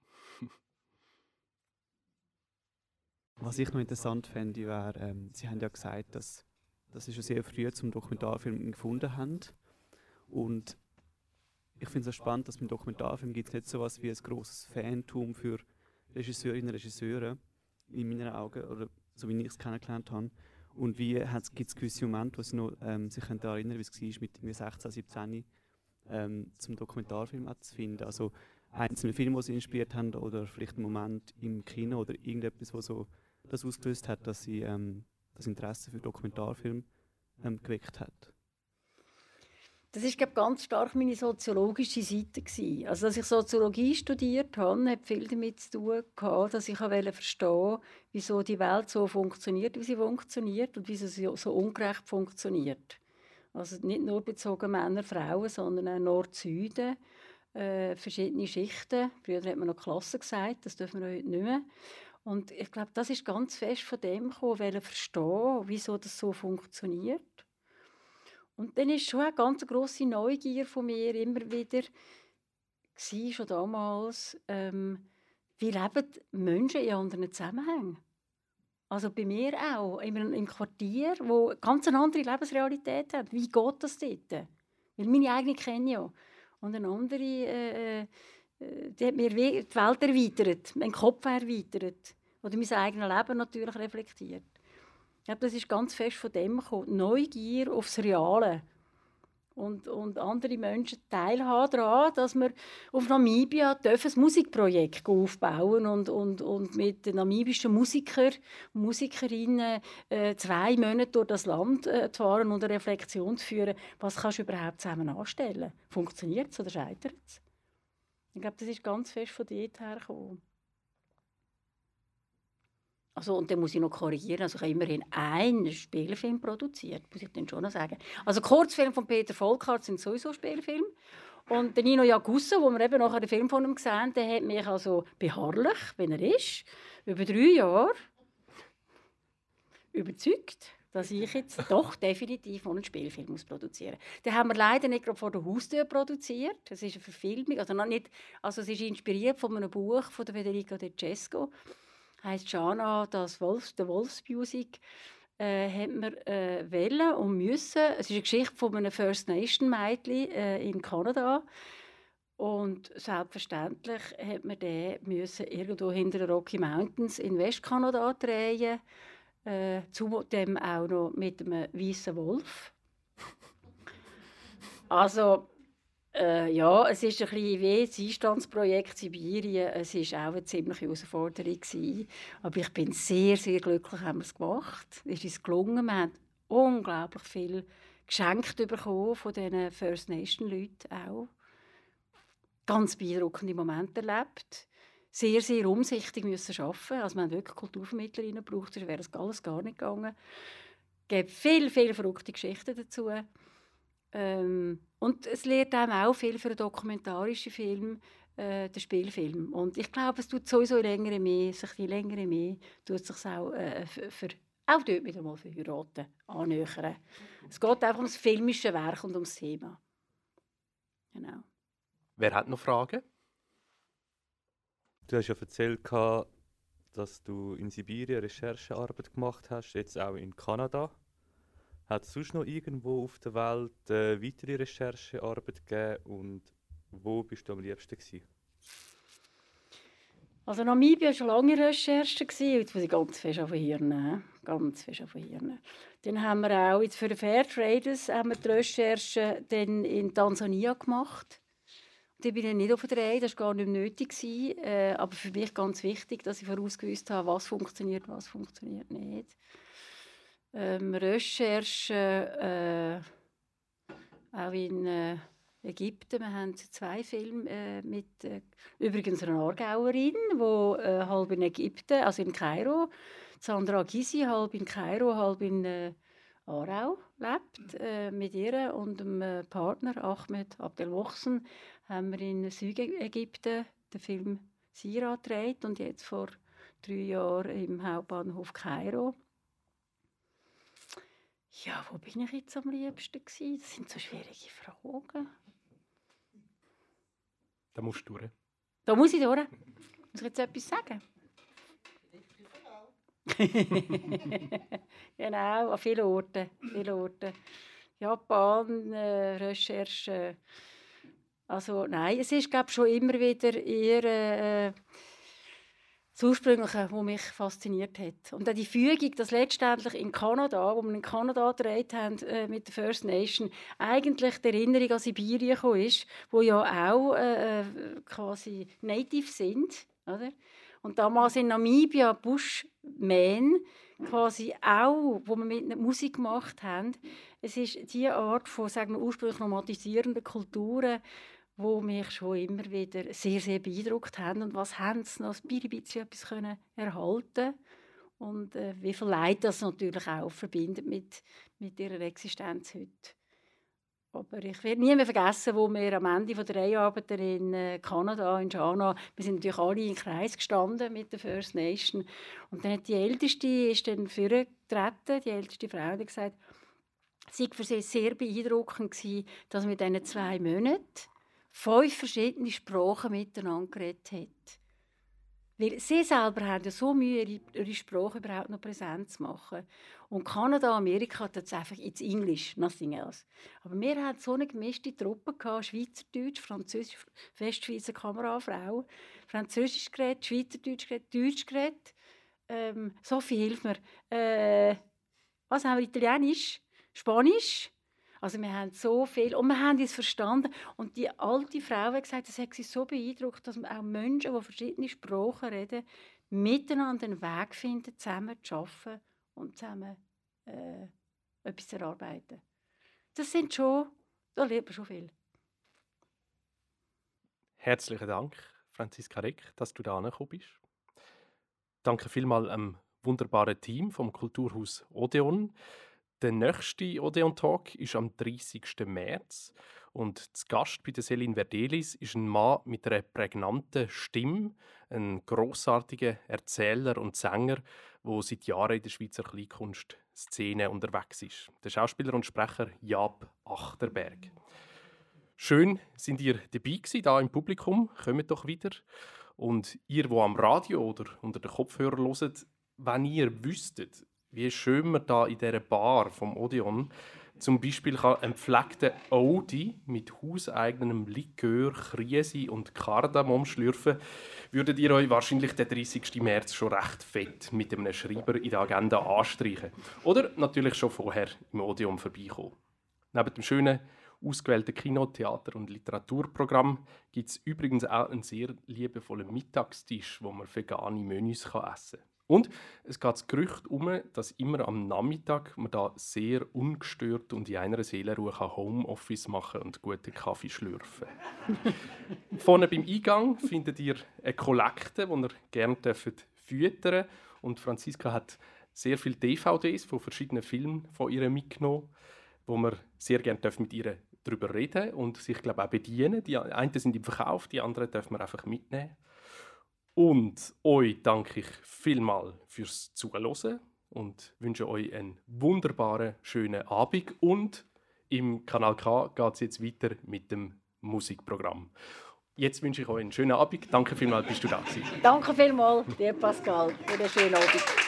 Was ich noch interessant fände, wäre, ähm, Sie haben ja gesagt, dass das ist ja sehr früh zum Dokumentarfilm gefunden haben. Und ich finde es spannend, dass beim Dokumentarfilm gibt es nicht so etwas wie ein großes Fantum für Regisseurinnen und Regisseure, in meinen Augen, oder so wie ich es kennengelernt habe. Und wie gibt es gewisse Momente, wo sie noch, ähm, sich daran erinnern wie es war, mit 16, 17 ähm, zum Dokumentarfilm zu finden. Also einzelne Filme, die sie inspiriert haben, oder vielleicht ein Moment im Kino oder irgendetwas, was so das ausgelöst hat, dass sie ähm, das Interesse für Dokumentarfilm ähm, geweckt hat? Das ist glaube ganz stark meine soziologische Seite gewesen. Also, dass ich Soziologie studiert habe, hat viel damit zu tun gehabt, dass ich verstehen wieso die Welt so funktioniert, wie sie funktioniert und wieso sie so ungerecht funktioniert. Also nicht nur bezogen Männer, Frauen, sondern auch Nord-Süden. Äh, verschiedene Schichten. Früher hat man noch Klassen gesagt, das dürfen wir heute nicht mehr. Und ich glaube, das ist ganz fest von dem gekommen, verstehen, wieso das so funktioniert. Und dann ist schon eine ganz große Neugier von mir immer wieder war, schon damals, ähm, wie leben Menschen in anderen Zusammenhängen? Also bei mir auch, im, im Quartier, wo ganz eine andere Lebensrealität hat. Wie geht das dort? Weil meine eigene kenne ja. Und eine andere, äh, äh, die hat mir die Welt erweitert, meinen Kopf erweitert. Oder mein eigenes Leben natürlich reflektiert. Ich glaube, das ist ganz fest von dem gekommen. Neugier aufs Reale. Und, und andere Menschen teilhaben daran, dass wir auf Namibia ein Musikprojekt aufbauen und, und, und mit namibischen Musikern und Musikerinnen äh, zwei Monate durch das Land äh, fahren und eine Reflexion zu führen, was kannst du überhaupt zusammen anstellen? Funktioniert es oder scheitert es? Ich glaube, das ist ganz fest von dort hergekommen. Also, und dann muss ich noch korrigieren, also ich habe immerhin einen Spielfilm produziert, muss ich dann schon noch sagen. Also Kurzfilme von Peter Volkart sind sowieso Spielfilme. Und der Nino Jagusso, wo wir eben nachher den Film von ihm gesehen der hat mich also beharrlich, wenn er ist, über drei Jahre überzeugt, dass ich jetzt doch definitiv einen Spielfilm muss produzieren muss. Den haben wir leider nicht gerade vor der Haustür produziert. Das ist eine Verfilmung, also, noch nicht, also es ist inspiriert von einem Buch von Federico De Cesco heißt Jana, das Wolfs, der Wolfsmusik äh, hat man äh, wollen und müssen. Es ist eine Geschichte von einem First Nation Mädchen äh, in Kanada. Und selbstverständlich hat man den müssen irgendwo hinter den Rocky Mountains in Westkanada drehen. Äh, zudem auch noch mit einem weißen Wolf. Also äh, ja, es ist ein bisschen wie das Einstandsprojekt Sibirien. Es war auch eine ziemliche Herausforderung. Gewesen. Aber ich bin sehr, sehr glücklich, haben wir es gemacht. Es ist gelungen. Wir haben unglaublich viel geschenkt bekommen von diesen First Nation-Leuten auch. Ganz beeindruckende Momente erlebt. Sehr, sehr umsichtig müssen arbeiten. Also wir haben wirklich Kulturvermittlerinnen gebraucht, sonst wäre das alles gar nicht gegangen. Es gibt viele, viele verrückte Geschichten dazu. Ähm, und es lehrt einem auch viel für einen dokumentarischen Film, äh, den Spielfilm. Und ich glaube, es tut sowieso länger mehr, sich die längere mehr, tut es sich auch äh, für, für auch dort wieder mal für Heiraten annähern. Es geht einfach ums filmische Werk und ums Thema. Genau. Wer hat noch Fragen? Du hast ja erzählt, dass du in Sibirien Recherchearbeit gemacht hast, jetzt auch in Kanada. Hat es sonst noch irgendwo auf der Welt äh, weitere Recherchearbeit gegeben und wo bist du am liebsten gewesen? Also Namibia war schon lange Recherche, jetzt muss ich ganz fest auf Hirn ganz fest auf Hirn. Dann haben wir auch jetzt für die Fairtraders haben wir die Recherche dann in Tansania gemacht. Die bin ich nicht auf der Reihe, das war gar nicht nötig. Äh, aber für mich ganz wichtig, dass ich vorausgewusst habe, was funktioniert, was funktioniert nicht ähm, Recherchen äh, auch in äh, Ägypten. Wir haben zwei Filme äh, mit äh, übrigens einer Aargauerin, die äh, halb in Ägypten, also in Kairo, Sandra Gysi, halb in Kairo, halb in äh, Aarau lebt. Äh, mit ihr und dem Partner Ahmed Abdelmohsen haben wir in Südägypten den Film Sira gedreht und jetzt vor drei Jahren im Hauptbahnhof Kairo. Ja, wo bin ich jetzt am liebsten gewesen? Das sind so schwierige Fragen. Da musst du durch. Da muss ich durch. Muss ich jetzt etwas sagen? genau, an vielen Orten. Viele Orten. Japan, äh, Recherche. Also nein, es ist glaube schon immer wieder eher äh, das Ursprüngliche, was mich fasziniert hat. Und auch die Fügung, dass letztendlich in Kanada, wo wir in Kanada gedreht haben äh, mit der First Nation, eigentlich die Erinnerung an Sibirien gekommen ist, wo ja auch äh, quasi native sind, oder? Und damals in Namibia, Bushman, quasi auch, wo wir mit Musik gemacht haben, es ist die Art von, sagen wir, ursprünglich nomadisierenden Kulturen, wo mich schon immer wieder sehr, sehr beeindruckt haben. Und was haben sie noch ein bisschen etwas können erhalten und äh, wie viel Leid das natürlich auch verbindet mit, mit ihrer Existenz heute. Aber ich werde nie mehr vergessen, wo wir am Ende der Reihenarbeit in äh, Kanada, in Jana, wir sind natürlich alle im Kreis gestanden mit der First Nation. Und dann hat die Älteste ist dann vorgetreten, die älteste Frau, die gesagt, es war für sie sehr beeindruckend, dass wir in diesen zwei Monaten fünf verschiedene Sprachen miteinander geredet haben. Weil sie selber haben ja so Mühe, ihre, Sprache überhaupt noch präsent zu machen. Und Kanada, Amerika hat jetzt einfach ins Englisch, nothing else. Aber wir hatten so eine gemischte Truppe, gehabt, Schweizerdeutsch, Französisch, Westschweizer Kamerafrau, Französisch geredet, Schweizerdeutsch geredet, Deutsch geredet. Ähm, Sophie, hilf mir. Äh, was haben wir? Italienisch? Spanisch? Also wir haben so viel und wir haben es verstanden. Und die alte Frau hat gesagt, das hat sie so beeindruckt, dass auch Menschen, die verschiedene Sprachen reden, miteinander einen Weg finden, zusammen zu arbeiten und zusammen äh, etwas zu erarbeiten. Das sind schon, da lernt man schon viel. Herzlichen Dank, Franziska Reck, dass du da bist. Danke vielmals am wunderbaren Team vom Kulturhaus Odeon. Der nächste Odeon Talk ist am 30. März und zu Gast bei der Selin Verdelis ist ein Mann mit einer prägnanten Stimme, ein großartiger Erzähler und Sänger, der seit Jahren in der Schweizer Kleinkunstszene unterwegs ist. Der Schauspieler und Sprecher Jab Achterberg. Schön sind ihr dabei gewesen, da im Publikum. Kommt doch wieder. Und ihr, wo am Radio oder unter den Kopfhörern hört, wenn ihr wüsstet, wie schön man da in dieser Bar vom Odeon zum Beispiel kann einen pflegten Audi mit hauseigenem Likör, Krise und Kardamom schlürfen, würdet ihr euch wahrscheinlich den 30. März schon recht fett mit einem Schreiber in der Agenda anstreichen. Oder natürlich schon vorher im Odeon vorbeikommen. Neben dem schönen ausgewählten Kino-, Theater- und Literaturprogramm gibt es übrigens auch einen sehr liebevollen Mittagstisch, wo man vegane Menüs essen kann. Und es geht das Gerücht um, dass immer am Nachmittag man da sehr ungestört und in einer Seelenruhe Homeoffice machen und guten Kaffee schlürfen Vorne beim Eingang findet ihr eine Kollekte, die ihr gerne füttern dürft. Und Franziska hat sehr viele DVDs von verschiedenen Filmen von ihr mitgenommen, wo man sehr gerne mit ihr darüber reden und sich glaube auch bedienen. Die einen sind im Verkauf, die anderen dürfen wir einfach mitnehmen. Und euch danke ich vielmal fürs Zuhören und wünsche euch einen wunderbaren, schönen Abend. Und im Kanal K geht es jetzt weiter mit dem Musikprogramm. Jetzt wünsche ich euch einen schönen Abend. Danke vielmals, bist du da gewesen. Danke vielmals, dir Pascal, für einen schönen Abend.